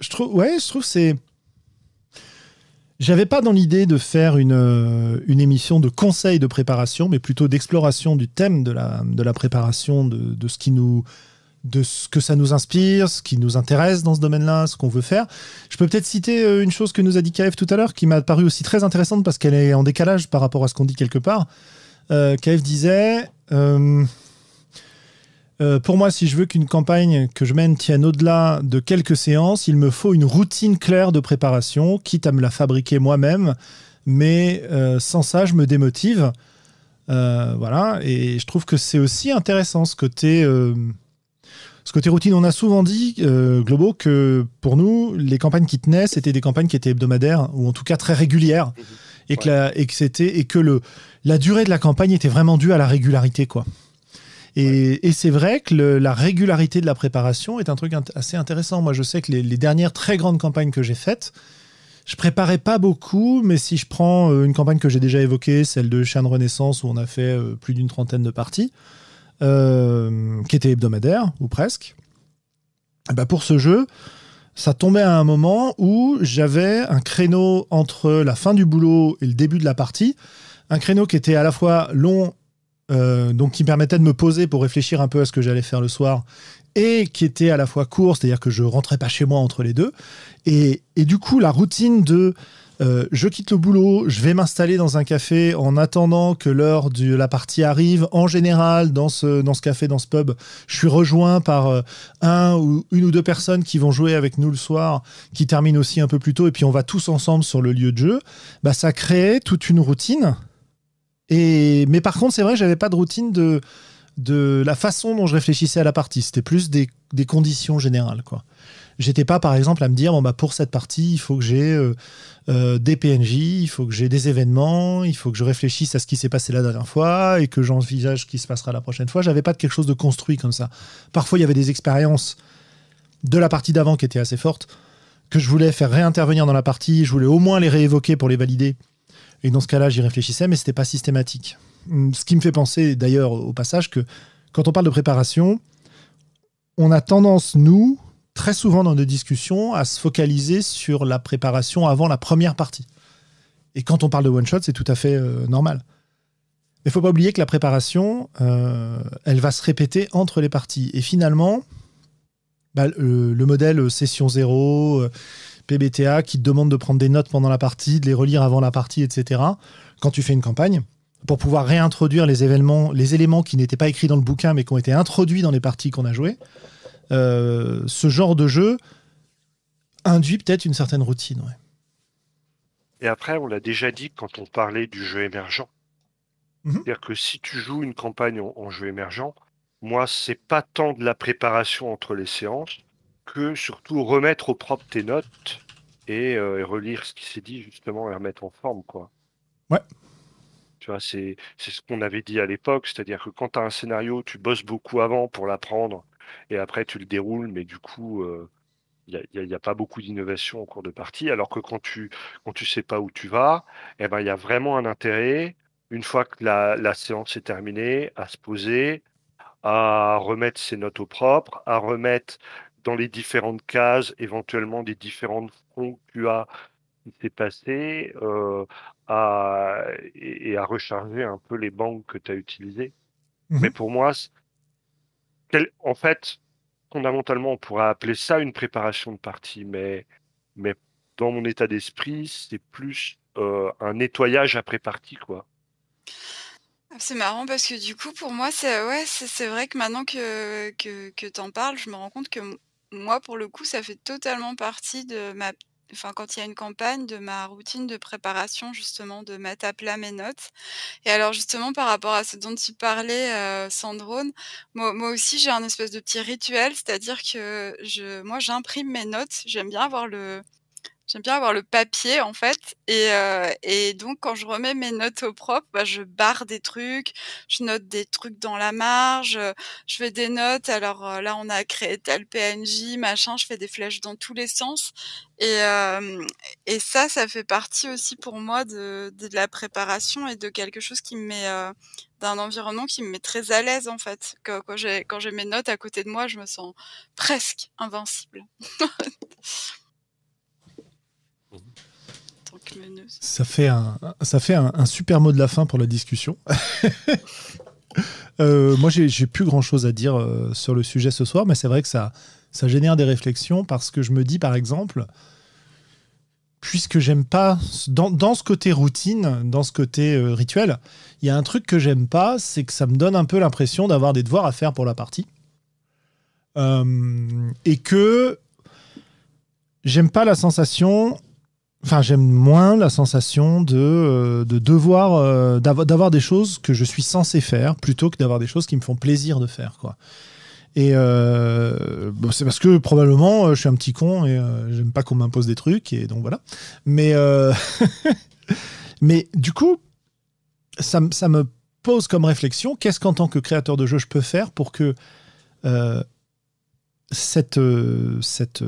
je trouve, ouais, je trouve c'est. J'avais pas dans l'idée de faire une, euh, une émission de conseil de préparation, mais plutôt d'exploration du thème de la, de la préparation, de, de ce qui nous de ce que ça nous inspire, ce qui nous intéresse dans ce domaine-là, ce qu'on veut faire. Je peux peut-être citer euh, une chose que nous a dit KF tout à l'heure, qui m'a paru aussi très intéressante parce qu'elle est en décalage par rapport à ce qu'on dit quelque part. Euh, disait euh, Pour moi, si je veux qu'une campagne que je mène tienne au-delà de quelques séances, il me faut une routine claire de préparation, quitte à me la fabriquer moi-même, mais sans ça, je me démotive. voilà, et je trouve que c'est aussi intéressant ce côté ce côté routine, on a souvent dit, euh, Globo, que pour nous, les campagnes qui tenaient, c'était des campagnes qui étaient hebdomadaires, ou en tout cas très régulières, mhm. et, que la, et que, c'était, et que le, la durée de la campagne était vraiment due à la régularité. quoi. Et, et c'est vrai que la régularité de la préparation est un truc assez intéressant. Moi, je sais que les, les dernières très grandes campagnes que j'ai faites, je préparais pas beaucoup, mais si je prends euh, une campagne que j'ai déjà évoquée, celle de Chien Renaissance, où on a fait euh, plus d'une trentaine de parties, euh, qui était hebdomadaire, ou presque. Bah pour ce jeu, ça tombait à un moment où j'avais un créneau entre la fin du boulot et le début de la partie, un créneau qui était à la fois long, euh, donc qui me permettait de me poser pour réfléchir un peu à ce que j'allais faire le soir, et qui était à la fois court, c'est-à-dire que je rentrais pas chez moi entre les deux. Et, et du coup, la routine de euh, je quitte le boulot, je vais m'installer dans un café en attendant que l'heure de la partie arrive. En général, dans ce, dans ce café, dans ce pub, je suis rejoint par euh, un ou une ou deux personnes qui vont jouer avec nous le soir, qui terminent aussi un peu plus tôt, et puis on va tous ensemble sur le lieu de jeu. Bah, ça crée toute une routine. Et... Mais par contre, c'est vrai, j'avais pas de routine de, de la façon dont je réfléchissais à la partie. C'était plus des, des conditions générales, quoi. J'étais pas, par exemple, à me dire, bon, bah, pour cette partie, il faut que j'ai euh, euh, des PNJ, il faut que j'ai des événements, il faut que je réfléchisse à ce qui s'est passé la dernière fois et que j'envisage ce qui se passera la prochaine fois. J'avais pas de quelque chose de construit comme ça. Parfois, il y avait des expériences de la partie d'avant qui étaient assez fortes, que je voulais faire réintervenir dans la partie, je voulais au moins les réévoquer pour les valider. Et dans ce cas-là, j'y réfléchissais, mais c'était pas systématique. Ce qui me fait penser d'ailleurs au passage que quand on parle de préparation, on a tendance, nous, très souvent dans nos discussions à se focaliser sur la préparation avant la première partie. Et quand on parle de one shot, c'est tout à fait euh, normal. Mais il faut pas oublier que la préparation, euh, elle va se répéter entre les parties. Et finalement, bah, le, modèle session 0, euh, PBTA, qui te demande de prendre des notes pendant la partie, de les relire avant la partie, etc., quand tu fais une campagne, pour pouvoir réintroduire les événements, les éléments qui n'étaient pas écrits dans le bouquin, mais qui ont été introduits dans les parties qu'on a jouées, euh, ce genre de jeu induit peut-être une certaine routine. Et après, on l'a déjà dit quand on parlait du jeu émergent. Mhm. C'est-à-dire que si tu joues une campagne en, jeu émergent, moi, c'est pas tant de la préparation entre les séances que surtout remettre au propre tes notes et, euh, relire ce qui s'est dit justement et remettre en forme, quoi. Ouais. Tu vois, c'est ce qu'on avait dit à l'époque, c'est-à-dire que quand tu as un scénario, tu bosses beaucoup avant pour l'apprendre et après tu le déroules, mais du coup, il n'y a, pas beaucoup d'innovation au cours de partie. Alors que quand tu quand tu sais pas où tu vas, eh ben il y a vraiment un intérêt une fois que la, séance est terminée à se poser, à remettre ses notes au propre, à remettre dans les différentes cases éventuellement des différentes fronts que tu as qui s'est passé euh, à, et, à recharger un peu les banques que tu as utilisées. Mhm. Mais pour moi, en fait, fondamentalement, on pourrait appeler ça une préparation de partie, mais, mais dans mon état d'esprit, c'est plus euh, un nettoyage après partie, quoi. C'est marrant parce que du coup, pour moi, c'est ouais, vrai que maintenant que, que tu en parles, je me rends compte que moi, pour le coup, ça fait totalement partie de ma enfin, quand il y a une campagne, de ma routine de préparation, justement, de mettre à plat mes notes. Et alors, justement, par rapport à ce dont tu parlais, euh, Sandrone, moi, aussi, j'ai un espèce de petit rituel, c'est-à-dire que je, moi, j'imprime mes notes. J'aime bien avoir le, J'aime bien avoir le papier en fait et, euh, donc quand je remets mes notes au propre, bah, je barre des trucs, je note des trucs dans la marge, je fais des notes. Alors euh, là on a créé tel PNJ, machin, je fais des flèches dans tous les sens et euh, ça ça fait partie aussi pour moi de, la préparation et de quelque chose qui me met euh, d'un environnement qui me met très à l'aise en fait. Quand j'ai mes notes à côté de moi, je me sens presque invincible. Ça fait un, ça fait un, super mot de la fin pour la discussion. euh, moi, j'ai plus grand chose à dire euh, sur le sujet ce soir, mais c'est vrai que ça, ça génère des réflexions parce que je me dis, par exemple, puisque j'aime pas, dans, dans, ce côté routine, dans ce côté euh, rituel, il y a un truc que j'aime pas, c'est que ça me donne un peu l'impression d'avoir des devoirs à faire pour la partie. Et que j'aime pas la sensation Enfin, j'aime moins la sensation de, euh, de devoir euh, d'avoir des choses que je suis censé faire plutôt que d'avoir des choses qui me font plaisir de faire, quoi. Et euh, c'est parce que probablement je suis un petit con et j'aime pas qu'on m'impose des trucs et donc voilà. Mais mais du coup, ça, ça, me pose comme réflexion qu'est-ce qu'en tant que créateur de jeu je peux faire pour que cette cette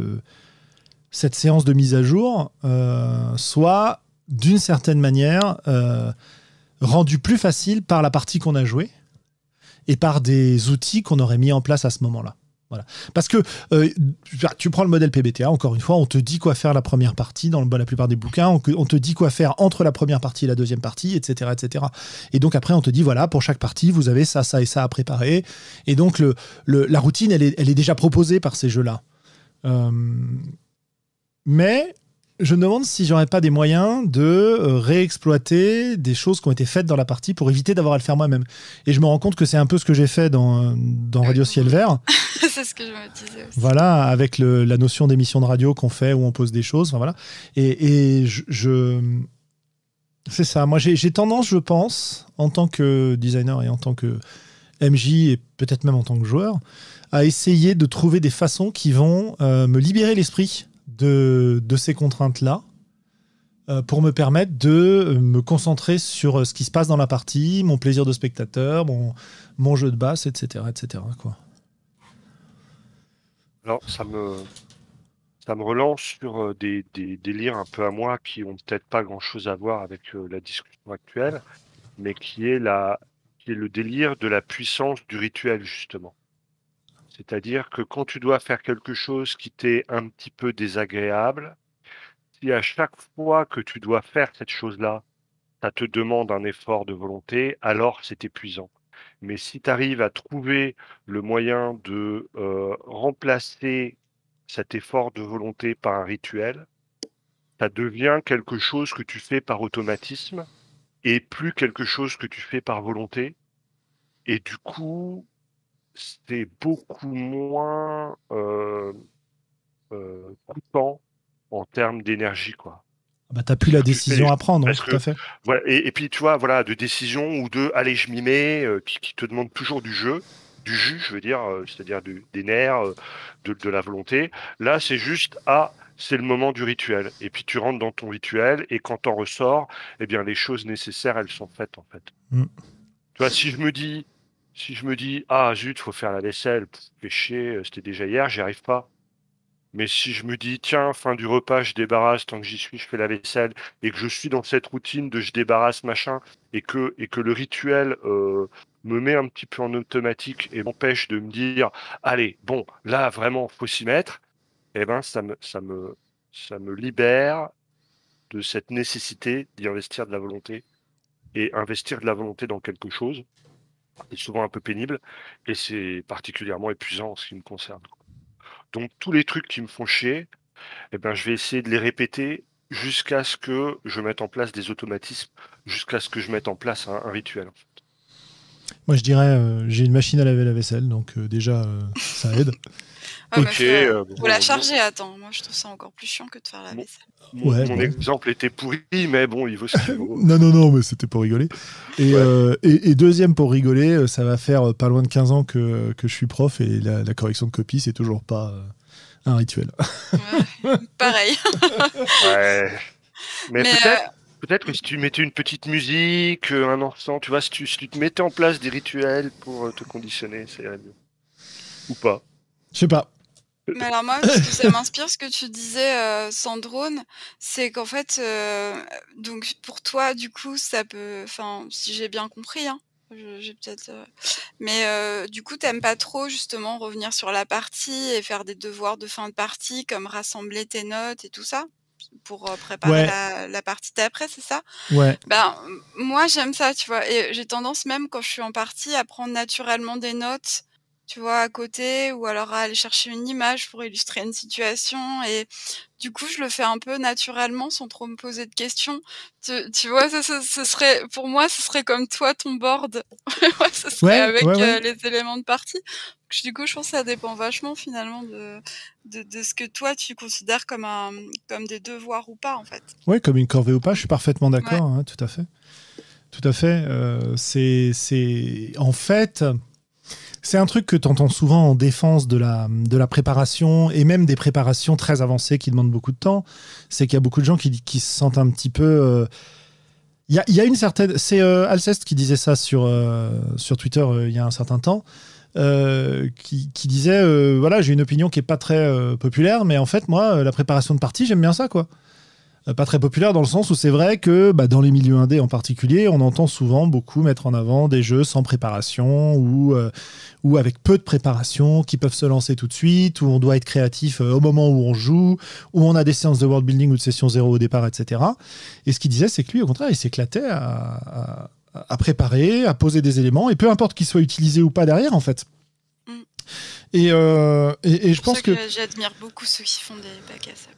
cette séance de mise à jour euh, soit d'une certaine manière euh, rendue plus facile par la partie qu'on a jouée et par des outils qu'on aurait mis en place à ce moment-là. Voilà. Parce que euh, tu prends le modèle PBTA, encore une fois, on te dit quoi faire la première partie dans la plupart des bouquins, on, te dit quoi faire entre la première partie et la deuxième partie, etc., etc. Et donc après, on te dit voilà, pour chaque partie, vous avez ça, ça et ça à préparer. Et donc la routine, elle est, déjà proposée par ces jeux-là. Mais je me demande si j'aurais pas des moyens de euh, réexploiter des choses qui ont été faites dans la partie pour éviter d'avoir à le faire moi-même. Et je me rends compte que c'est un peu ce que j'ai fait dans, dans Radio Ciel Vert. c'est ce que je me disais aussi. Voilà, avec la notion d'émission de radio qu'on fait où on pose des choses. voilà. Et, et je, c'est ça. Moi, j'ai tendance, je pense, en tant que designer et en tant que MJ et peut-être même en tant que joueur, à essayer de trouver des façons qui vont euh, me libérer l'esprit de, ces contraintes-là euh, pour me permettre de euh, me concentrer sur euh, ce qui se passe dans la partie, mon plaisir de spectateur, mon, mon jeu de basse, etc. etc. Quoi. Alors, ça me, ça me relance sur des, des délires un peu à moi qui ont peut-être pas grand-chose à voir avec la discussion actuelle, mais qui est, la, qui est le délire de la puissance du rituel, justement. C'est-à-dire que quand tu dois faire quelque chose qui t'est un petit peu désagréable, si à chaque fois que tu dois faire cette chose-là, ça te demande un effort de volonté, alors c'est épuisant. Mais si tu arrives à trouver le moyen de euh, remplacer cet effort de volonté par un rituel, ça devient quelque chose que tu fais par automatisme et plus quelque chose que tu fais par volonté. Et du coup, c'est beaucoup moins euh, euh, coûtant en termes d'énergie, quoi. Ah bah, t'as plus la décision à prendre, tout à fait. Voilà, et, puis, tu vois, voilà, de décision ou de allez, je m'y mets, euh, qui, te demande toujours du jeu, du jus, je veux dire, c'est-à-dire des nerfs, de, la volonté. Là, c'est juste ah, c'est le moment du rituel. Et puis tu rentres dans ton rituel, et quand t'en ressors, eh bien, les choses nécessaires, elles sont faites, en fait. Mm. Tu vois, si je me dis, si je me dis, ah zut, faut faire la vaisselle, péché, euh, c'était déjà hier, j'y arrive pas. Mais si je me dis, tiens, fin du repas, je débarrasse, tant que j'y suis, je fais la vaisselle, et que je suis dans cette routine de je débarrasse, machin, et que, et que le rituel euh, me met un petit peu en automatique et m'empêche de me dire, allez, bon, là, vraiment, faut s'y mettre, eh ben, ça me, ça me, ça me libère de cette nécessité d'y investir de la volonté. Et investir de la volonté dans quelque chose, c'est souvent un peu pénible et c'est particulièrement épuisant en ce qui me concerne. Donc tous les trucs qui me font chier, eh ben, je vais essayer de les répéter jusqu'à ce que je mette en place des automatismes, jusqu'à ce que je mette en place un, rituel. Moi, je dirais, euh, j'ai une machine à laver la vaisselle, donc euh, déjà, euh, ça aide. Ah, ok. Faut, la charger, attends. Moi, je trouve ça encore plus chiant que de faire la vaisselle. Mon, exemple était pourri, mais bon, il vaut ce qu'il vaut. non, non, non, mais c'était pour rigoler. Et, et, deuxième, pour rigoler, ça va faire pas loin de 15 ans que, que je suis prof et la, la correction de copie, c'est toujours pas un rituel. pareil. ouais. Mais, peut-être. que si tu mettais une petite musique, euh, un encens, tu vois, si tu, te mettais en place des rituels pour euh, te conditionner, c'est mieux. Ou pas. Je sais pas. Mais alors moi, ce que ça m'inspire, ce que tu disais, euh, Sandrone, c'est qu'en fait, donc pour toi, du coup, ça peut, enfin, si j'ai bien compris, hein, j'ai peut-être. Euh, mais euh, du coup, t'aimes pas trop justement revenir sur la partie et faire des devoirs de fin de partie, comme rassembler tes notes et tout ça, pour euh, préparer la, partie d'après, c'est ça? Ouais. Ben moi j'aime ça, tu vois. Et j'ai tendance même quand je suis en partie à prendre naturellement des notes tu vois, à côté, ou alors à aller chercher une image pour illustrer une situation. Et du coup, je le fais un peu naturellement, sans trop me poser de questions. Tu, vois, ça, ce serait, pour moi, ce serait comme toi, ton board. ce serait avec euh, les éléments de partie. Du coup, je pense que ça dépend vachement finalement de, de, ce que toi tu considères comme, un, comme des devoirs ou pas, en fait. Oui, comme une corvée ou pas, je suis parfaitement d'accord, hein, tout à fait. Tout à fait. Euh, c'est, en fait, c'est un truc que tu entends souvent en défense de la, de la préparation et même des préparations très avancées qui demandent beaucoup de temps. C'est qu'il y a beaucoup de gens qui, se sentent un petit peu. Euh, il y, a, une certaine. C'est euh, Alceste qui disait ça sur, euh, sur Twitter il y a un certain temps. qui, qui, disait voilà j'ai une opinion qui est pas très populaire mais en fait moi la préparation de partie j'aime bien ça quoi pas très populaire dans le sens où c'est vrai que bah, dans les milieux indés en particulier, on entend souvent beaucoup mettre en avant des jeux sans préparation ou, euh, ou avec peu de préparation qui peuvent se lancer tout de suite, où on doit être créatif euh, au moment où on joue, où on a des séances de world building ou de session zéro au départ, etc. Et ce qu'il disait, c'est que lui, au contraire, il s'éclatait à, à, préparer, à poser des éléments, et peu importe qu'ils soient utilisés ou pas derrière, en fait. Mm. Et, et, je pense que, que j'admire beaucoup ceux qui font des bacs à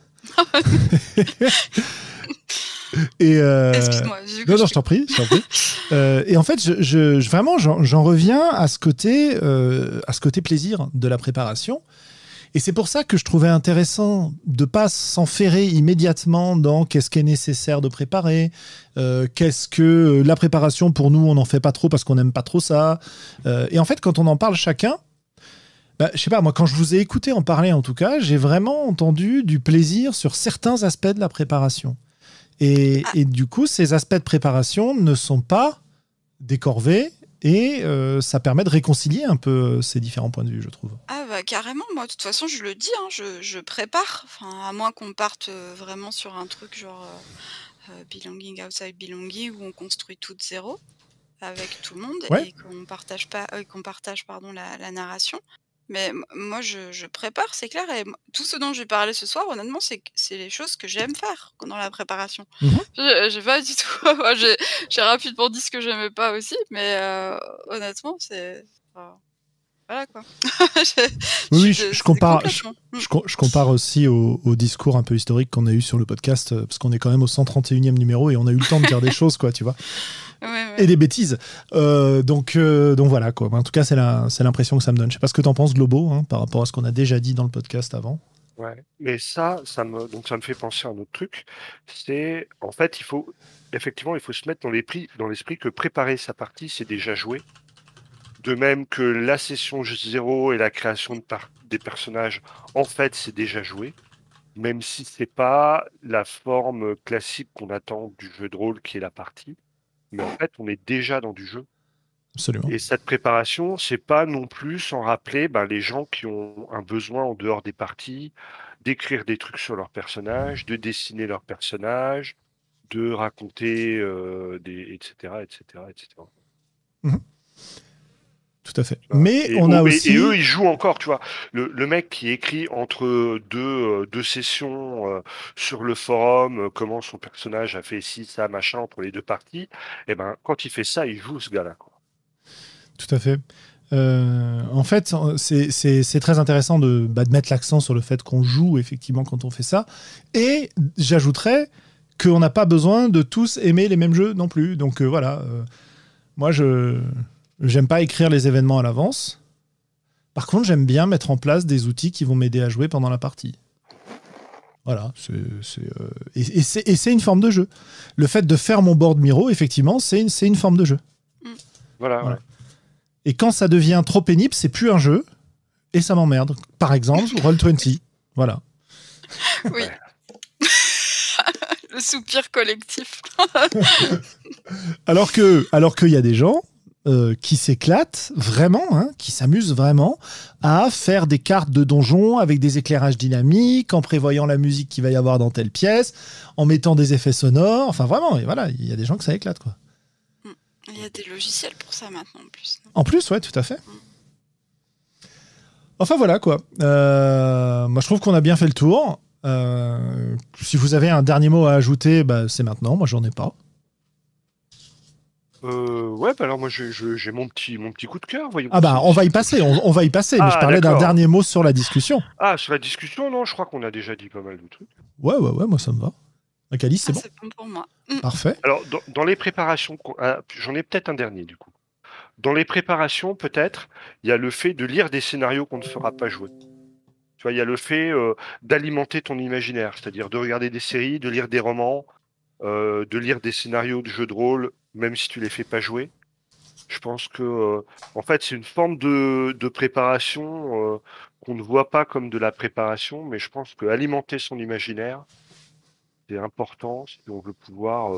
et euh, Excuse-moi. Non, non, je t'en prie. Euh, et en fait, je, vraiment, j'en reviens à ce côté, euh, à ce côté plaisir de la préparation. Et c'est pour ça que je trouvais intéressant de pas s'enferrer immédiatement dans qu'est-ce qui est nécessaire de préparer, qu'est-ce que la préparation pour nous on n'en fait pas trop parce qu'on n'aime pas trop ça. et en fait, quand on en parle chacun, bah, je sais pas, moi, quand je vous ai écouté en parler, en tout cas, j'ai vraiment entendu du plaisir sur certains aspects de la préparation. Et, ah. du coup, ces aspects de préparation ne sont pas décorvés et euh, ça permet de réconcilier un peu ces différents points de vue, je trouve. Ah bah carrément, moi de toute façon je le dis, hein, je, prépare, enfin, à moins qu'on parte euh, vraiment sur un truc genre euh, belonging outside belonging où on construit tout de zéro avec tout le monde et qu'on partage pas, qu'on partage pardon la narration. Mais moi, je, prépare, c'est clair. Et tout ce dont je vais parler ce soir, honnêtement, c'est c'est les choses que j'aime faire dans la préparation. Mmh j'ai pas du tout. j'ai rapidement dit ce que j'aimais pas aussi, mais euh, honnêtement, c'est. Voilà quoi. oui, je, compare, mmh. je, compare aussi au, au, discours un peu historique qu'on a eu sur le podcast, euh, parce qu'on est quand même au 131e numéro et on a eu le temps de dire des choses, quoi, tu vois et des bêtises. Euh, donc, euh, donc voilà, quoi. En tout cas, c'est l'impression que ça me donne. Je sais pas ce que tu en penses, Globo, hein, par rapport à ce qu'on a déjà dit dans le podcast avant. Ouais, mais ça, ça me, donc ça me fait penser à un autre truc. C'est, en fait, il faut, effectivement, il faut se mettre dans l'esprit, dans l'esprit que préparer sa partie, c'est déjà joué. De même que la session zéro et la création de des personnages, en fait, c'est déjà joué. Même si c'est pas la forme classique qu'on attend du jeu de rôle qui est la partie mais en fait, on est déjà dans du jeu. Absolument. Et cette préparation, c'est pas non plus sans rappeler ben, les gens qui ont un besoin en dehors des parties d'écrire des trucs sur leur personnage, de dessiner leur personnage, de raconter euh, des etc etc etc. tout à fait. Mais on a aussi. Et eux, ils jouent encore, tu vois. Le, le mec qui écrit entre deux, euh, deux sessions euh, sur le forum euh, comment son personnage a fait ci, ça, machin entre les deux parties, et eh ben quand il fait ça, il joue ce gars-là. Tout à fait. en fait, c'est très intéressant de, bah, de mettre l'accent sur le fait qu'on joue effectivement quand on fait ça. Et j'ajouterais qu'on n'a pas besoin de tous aimer les mêmes jeux non plus. Donc voilà, moi je J'aime pas écrire les événements à l'avance. Par contre, j'aime bien mettre en place des outils qui vont m'aider à jouer pendant la partie. Voilà, c'est, euh, et, c'est, une forme de jeu. Le fait de faire mon board Miro, effectivement, c'est une, une forme de jeu. Mm. Voilà. Et quand ça devient trop pénible, c'est plus un jeu et ça m'emmerde. Par exemple, Roll20. Voilà. Oui. Le soupir collectif. alors que, alors qu'il y a des gens euh, qui s'éclatent vraiment, hein, qui s'amusent vraiment à faire des cartes de donjon avec des éclairages dynamiques, en prévoyant la musique qu'il va y avoir dans telle pièce, en mettant des effets sonores. Enfin, vraiment, et voilà, il y a des gens que ça éclate, quoi. Mm. Il y a des logiciels pour ça maintenant, en plus. En plus, ouais, tout à fait. Enfin, voilà, quoi. Euh, moi, je trouve qu'on a bien fait le tour. Euh, si vous avez un dernier mot à ajouter, bah, c'est maintenant. Moi, j'en ai pas. Euh, ouais, bah alors moi j'ai mon petit, mon petit coup de cœur. Ah bah on va y passer, on, va y passer. mais je ah, parlais d'un dernier mot sur la discussion. Ah, sur la discussion, non, je crois qu'on a déjà dit pas mal de trucs. Ouais, ouais, ouais, moi ça me va. Calice, c'est ah, bon bon pour moi. Mm. Parfait. Alors, dans, les préparations, ah, j'en ai peut-être un dernier du coup. Dans les préparations, peut-être, il y a le fait de lire des scénarios qu'on ne fera pas jouer. Tu vois, il y a le fait euh, d'alimenter ton imaginaire, c'est-à-dire de regarder des séries, de lire des romans, euh, de lire des scénarios de jeux de rôle, même si tu les fais pas jouer. Je pense que, euh, en fait, c'est une forme de, préparation euh, qu'on ne voit pas comme de la préparation, mais je pense que alimenter son imaginaire, c'est important si on veut pouvoir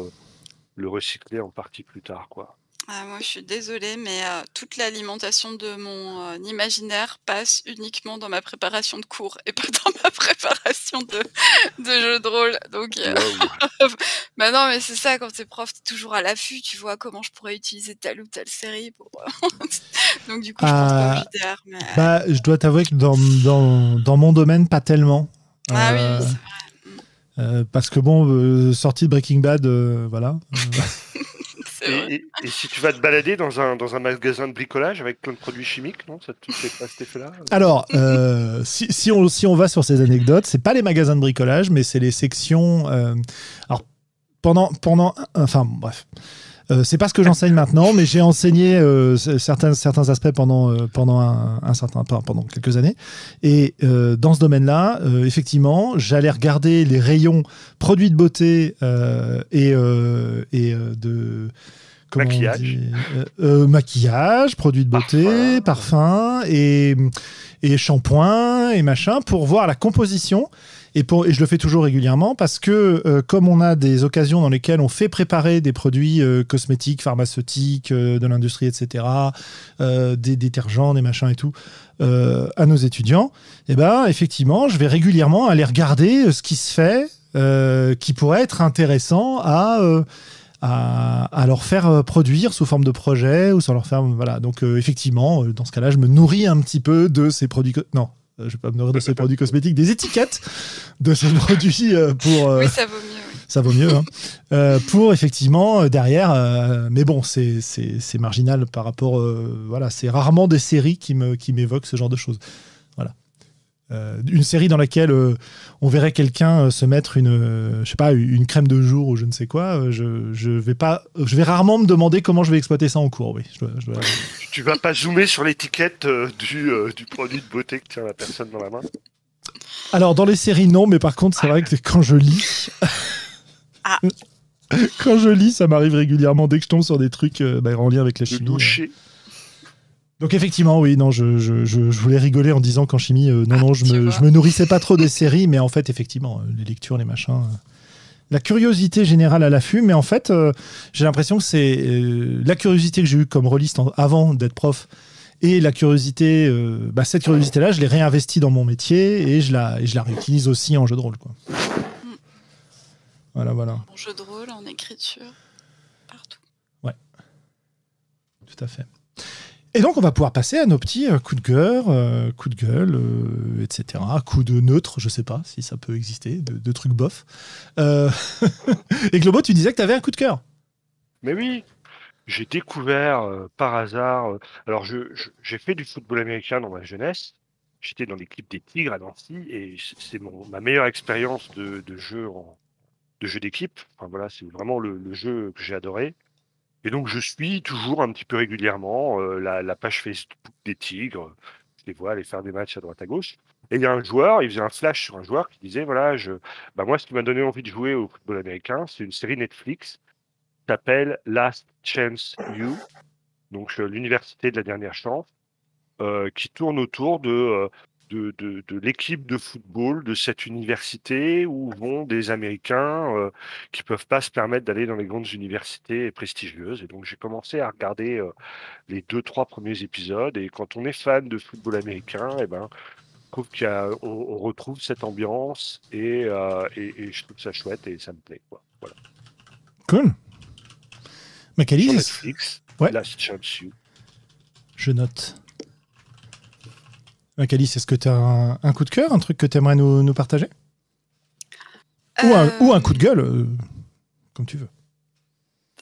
le recycler en partie plus tard, quoi. Ah, moi, je suis désolée, mais toute l'alimentation de mon imaginaire passe uniquement dans ma préparation de cours et pas dans ma préparation de, de jeux de rôle. Donc, bah non, mais c'est ça, quand t'es prof, t'es toujours à l'affût, tu vois comment je pourrais utiliser telle ou telle série. Donc, du coup, je pense pas ah, mais... bah, je dois t'avouer que dans, dans, dans, mon domaine, pas tellement. Ah oui, c'est vrai. Euh, parce que bon, euh, sortie de Breaking Bad, euh, voilà. Et, si tu vas te balader dans un, dans un magasin de bricolage avec plein de produits chimiques, non Ça te fait pas cet effet-là Alors, euh, si, si, on, si on va sur ces anecdotes, c'est pas les magasins de bricolage, mais c'est les sections. Euh, alors, pendant, pendant. Enfin, bref. Euh, c'est pas ce que j'enseigne maintenant, mais j'ai enseigné euh, certains, certains aspects pendant, euh, pendant un, un, certain pendant quelques années. Et dans ce domaine-là, effectivement, j'allais regarder les rayons produits de beauté et, et de maquillage, maquillage, produits de beauté, parfum, et, et shampoing et machin pour voir la composition et, pour, je le fais toujours régulièrement parce que euh, comme on a des occasions dans lesquelles on fait préparer des produits euh, cosmétiques, pharmaceutiques, euh, de l'industrie, etc., des détergents, des machins et tout, à nos étudiants, et eh ben effectivement, je vais régulièrement aller regarder ce qui se fait, qui pourrait être intéressant à à, leur faire produire sous forme de projet ou sans leur faire voilà donc effectivement dans ce cas-là je me nourris un petit peu de ces produits non je vais pas me nourrir de ces produits cosmétiques, des étiquettes de ces produits euh, pour. Euh, oui, ça vaut mieux. Ça vaut mieux. Hein. pour effectivement, derrière, mais bon, c'est marginal par rapport. voilà, c'est rarement des séries qui m'évoquent qui ce genre de choses. Euh, une série dans laquelle euh, on verrait quelqu'un euh, se mettre une, je sais pas, une crème de jour ou je ne sais quoi, je, je, vais pas, je vais rarement me demander comment je vais exploiter ça en cours. Oui, je Tu vas pas zoomer sur l'étiquette du, du, produit de beauté que tient la personne dans la main? Alors dans les séries non, mais par contre c'est vrai que quand je lis, ah. quand je lis, ça m'arrive régulièrement dès que je tombe sur des trucs bah, en lien avec la chimie. Donc effectivement, oui, non, je, je, je, voulais rigoler en disant qu'en chimie, euh, non, non, je me, je me, nourrissais pas trop des séries, mais en fait, effectivement, euh, les lectures, les machins, euh, la curiosité générale à l'affût, mais en fait, j'ai l'impression que c'est la curiosité que j'ai eue comme rôliste avant d'être prof et la curiosité, bah, cette curiosité-là, je l'ai réinvestie dans mon métier et je la, et je la réutilise aussi en jeu de rôle, quoi. Mm. Voilà, voilà. En jeu de rôle, en écriture, partout. Ouais, tout à fait. Et donc, on va pouvoir passer à nos petits euh, coups de cœur, euh, coups de gueule, euh, etc. Coups de neutre, je sais pas si ça peut exister, de, de trucs bof. Euh, et Globo, tu disais que tu avais un coup de cœur. Mais oui, j'ai découvert par hasard. alors, j'ai fait du football américain dans ma jeunesse. J'étais dans l'équipe des Tigres à Nancy et c'est ma meilleure expérience de, jeu d'équipe. Enfin, voilà, c'est vraiment le jeu que j'ai adoré. Et donc, je suis toujours un petit peu régulièrement euh, la, page Facebook des Tigres. Je les vois aller faire des matchs à droite à gauche. Et il y a un joueur, il faisait un flash sur un joueur qui disait voilà, je, bah moi, ce qui m'a donné envie de jouer au football américain, c'est une série Netflix qui s'appelle Last Chance U, donc euh, l'université de la dernière chance, euh, qui tourne autour de, de, de, de l'équipe de football de cette université où vont des Américains euh, qui peuvent pas se permettre d'aller dans les grandes universités prestigieuses. Et donc j'ai commencé à regarder euh, les deux trois premiers épisodes. Et quand on est fan de football américain, et ben je trouve qu'on on retrouve cette ambiance et, euh, et, et je trouve ça chouette et ça me plaît. Quoi. Voilà. Cool. Sur Macalis, Netflix, Ouais. Last Chance You. je note. Macalis, est-ce que tu as un, un coup de cœur, un truc que tu aimerais nous, nous partager? Ou, un, Euh, ou un coup de gueule, euh, comme tu veux.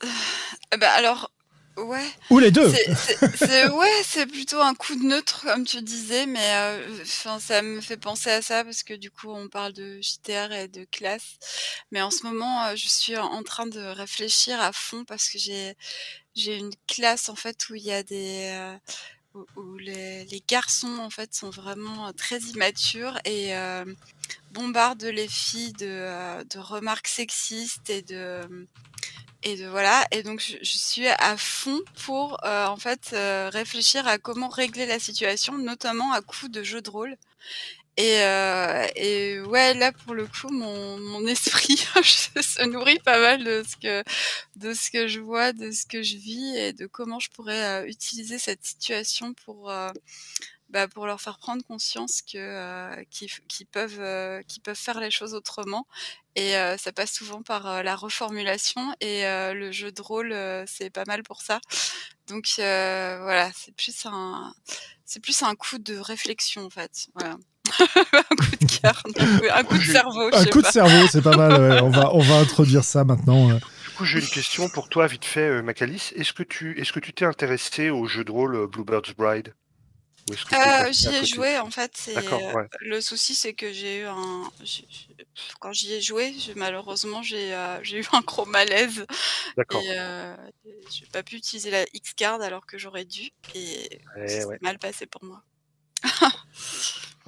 euh, bah alors, ouais. Ou les deux. Ouais, c'est plutôt un coup de neutre, comme tu disais, mais euh, ça me fait penser à ça parce que du coup, on parle de JTR et de classe. Mais en ce moment, euh, je suis en train de réfléchir à fond parce que j'ai j'ai une classe en fait où il y a des euh, où, les, garçons en fait sont vraiment euh, très immatures et euh, bombardent les filles de, euh, de remarques sexistes et de et de voilà. Et donc je, suis à fond pour en fait réfléchir à comment régler la situation notamment à coup de jeux de rôle et, euh, et ouais là pour le coup mon, esprit se nourrit pas mal de ce que je vois de ce que je vis et de comment je pourrais euh, utiliser cette situation pour euh, bah, pour leur faire prendre conscience que qu'ils peuvent faire les choses autrement. Et ça passe souvent par la reformulation et le jeu de rôle c'est pas mal pour ça. Donc voilà c'est plus un c'est plus un coup de réflexion en fait. Voilà un coup de cœur un coup de cerveau Un coup de cerveau, c'est pas mal. ouais. On, va, on va introduire ça maintenant. Du coup, j'ai une question pour toi, vite fait, euh, Macalis. Est-ce que tu est-ce que tu t'es intéressé au jeu de rôle euh, Bluebird's Bride? Euh, j'y ai joué en fait. ouais. Le souci c'est que j'ai eu un. Quand j'y ai joué, je- malheureusement j'ai euh, j'ai eu un gros malaise D'accord. et euh, j'ai pas pu utiliser la X card alors que j'aurais dû et Eh c'est ouais. mal passé pour moi.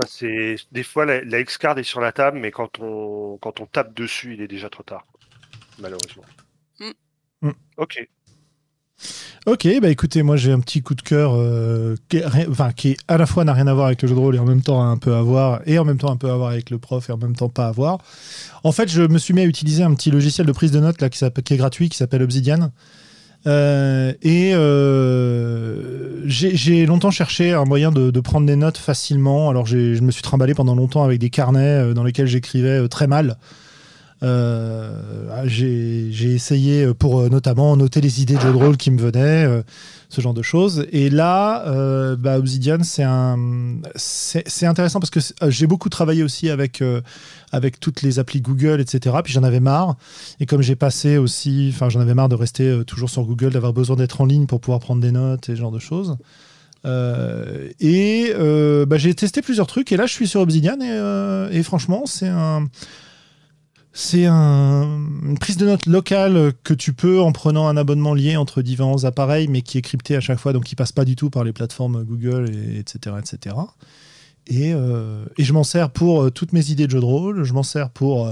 C'est des fois la, la X-card est sur la table, mais quand on quand on tape dessus, il est déjà trop tard, malheureusement. Mm. Mm. Ok. Ok, bah écoutez, moi j'ai un petit coup de cœur euh, qui, est, enfin, qui est à la fois n'a rien à voir avec le jeu de rôle et en même temps un peu à voir, et en même temps un peu à voir avec le prof et en même temps pas à voir. En fait, je me suis mis à utiliser un petit logiciel de prise de notes là, qui est gratuit, qui s'appelle Obsidian. Euh, et euh, j'ai longtemps cherché un moyen de, prendre des notes facilement. Alors je me suis trimballé pendant longtemps avec des carnets euh, dans lesquels j'écrivais très mal. J'ai essayé pour notamment noter les idées de jeux de rôle qui me venaient, ce genre de choses. Et là, euh, bah, Obsidian, c'est un, c'est intéressant parce que euh, j'ai beaucoup travaillé aussi avec euh, avec toutes les applis Google, etc. Puis j'en avais marre. Et comme j'ai passé aussi, enfin, j'en avais marre de rester toujours sur Google, d'avoir besoin d'être en ligne pour pouvoir prendre des notes et ce genre de choses. Et bah, j'ai testé plusieurs trucs et là je suis sur Obsidian et franchement c'est un c'est un- une prise de notes locale que tu peux en prenant un abonnement lié entre différents appareils, mais qui est crypté à chaque fois, donc qui passe pas du tout par les plateformes Google, et, etc., etc. Et, euh, et je m'en sers pour euh, toutes mes idées de jeux de rôle, je m'en sers pour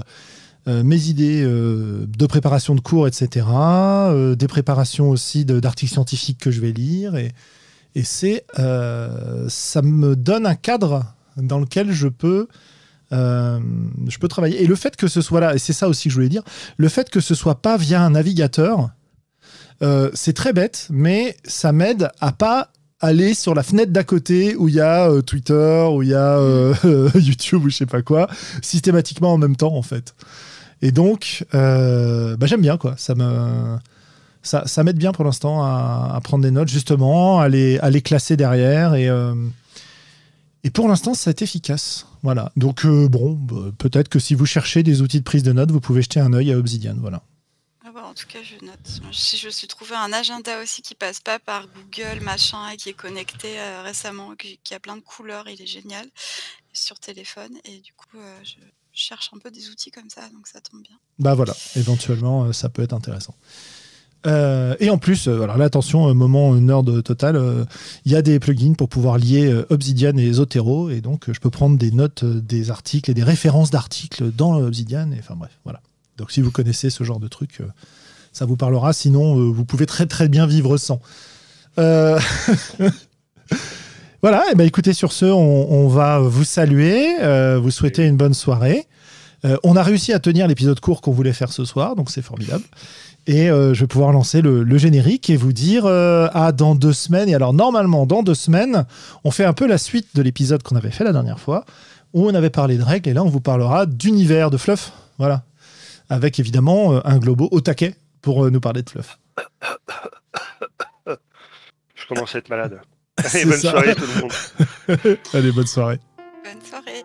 euh, mes idées de préparation de cours, etc. des préparations aussi d'articles scientifiques que je vais lire, et, et c'est ça me donne un cadre dans lequel je peux euh, je peux travailler. Et le fait que ce soit là, et c'est ça aussi que je voulais dire, le fait que ce soit pas via un navigateur, euh, c'est très bête, mais ça m'aide à pas aller sur la fenêtre d'à côté où il y a euh, Twitter, où il y a YouTube ou je sais pas quoi, systématiquement en même temps en fait. Et donc, bah, j'aime bien quoi. Ça me, ça, ça m'aide bien pour l'instant à, prendre des notes, justement, à les, à les classer derrière. Et, et pour l'instant, c'est efficace. Voilà. Donc, euh, bon, bah, peut-être que si vous cherchez des outils de prise de notes, vous pouvez jeter un œil à Obsidian. Voilà. Ah bah, en tout cas, je note. Si je me suis trouvé un agenda aussi qui passe pas par Google, machin, et qui est connecté euh, récemment, qui, qui a plein de couleurs, il est génial, sur téléphone. Et du coup, euh, je cherche un peu des outils comme ça, donc ça tombe bien. Bah voilà, éventuellement, ça peut être intéressant. Euh, et en plus, euh, alors là, attention, euh, moment nerd total, euh, il y a des plugins pour pouvoir lier euh, Obsidian et Zotero, et donc euh, je peux prendre des notes euh, des articles et des références d'articles dans Obsidian, enfin bref, voilà. Donc si vous connaissez ce genre de truc, euh, ça vous parlera, sinon euh, vous pouvez très très bien vivre sans. Euh, voilà, et ben écoutez, sur ce, on, va vous saluer, euh, vous souhaiter une bonne soirée. Euh, on a réussi à tenir l'épisode court qu'on voulait faire ce soir, donc c'est formidable. Et euh, je vais pouvoir lancer le, le générique et vous dire euh, à dans deux semaines. Et alors normalement, dans deux semaines, on fait un peu la suite de l'épisode qu'on avait fait la dernière fois, où on avait parlé de règles. Et là, on vous parlera d'univers de fluff. Voilà. Avec évidemment euh, un globo au taquet pour euh, nous parler de fluff. Je commence à être malade. Et bonne ça. soirée tout le monde. Allez, bonne soirée. Bonne soirée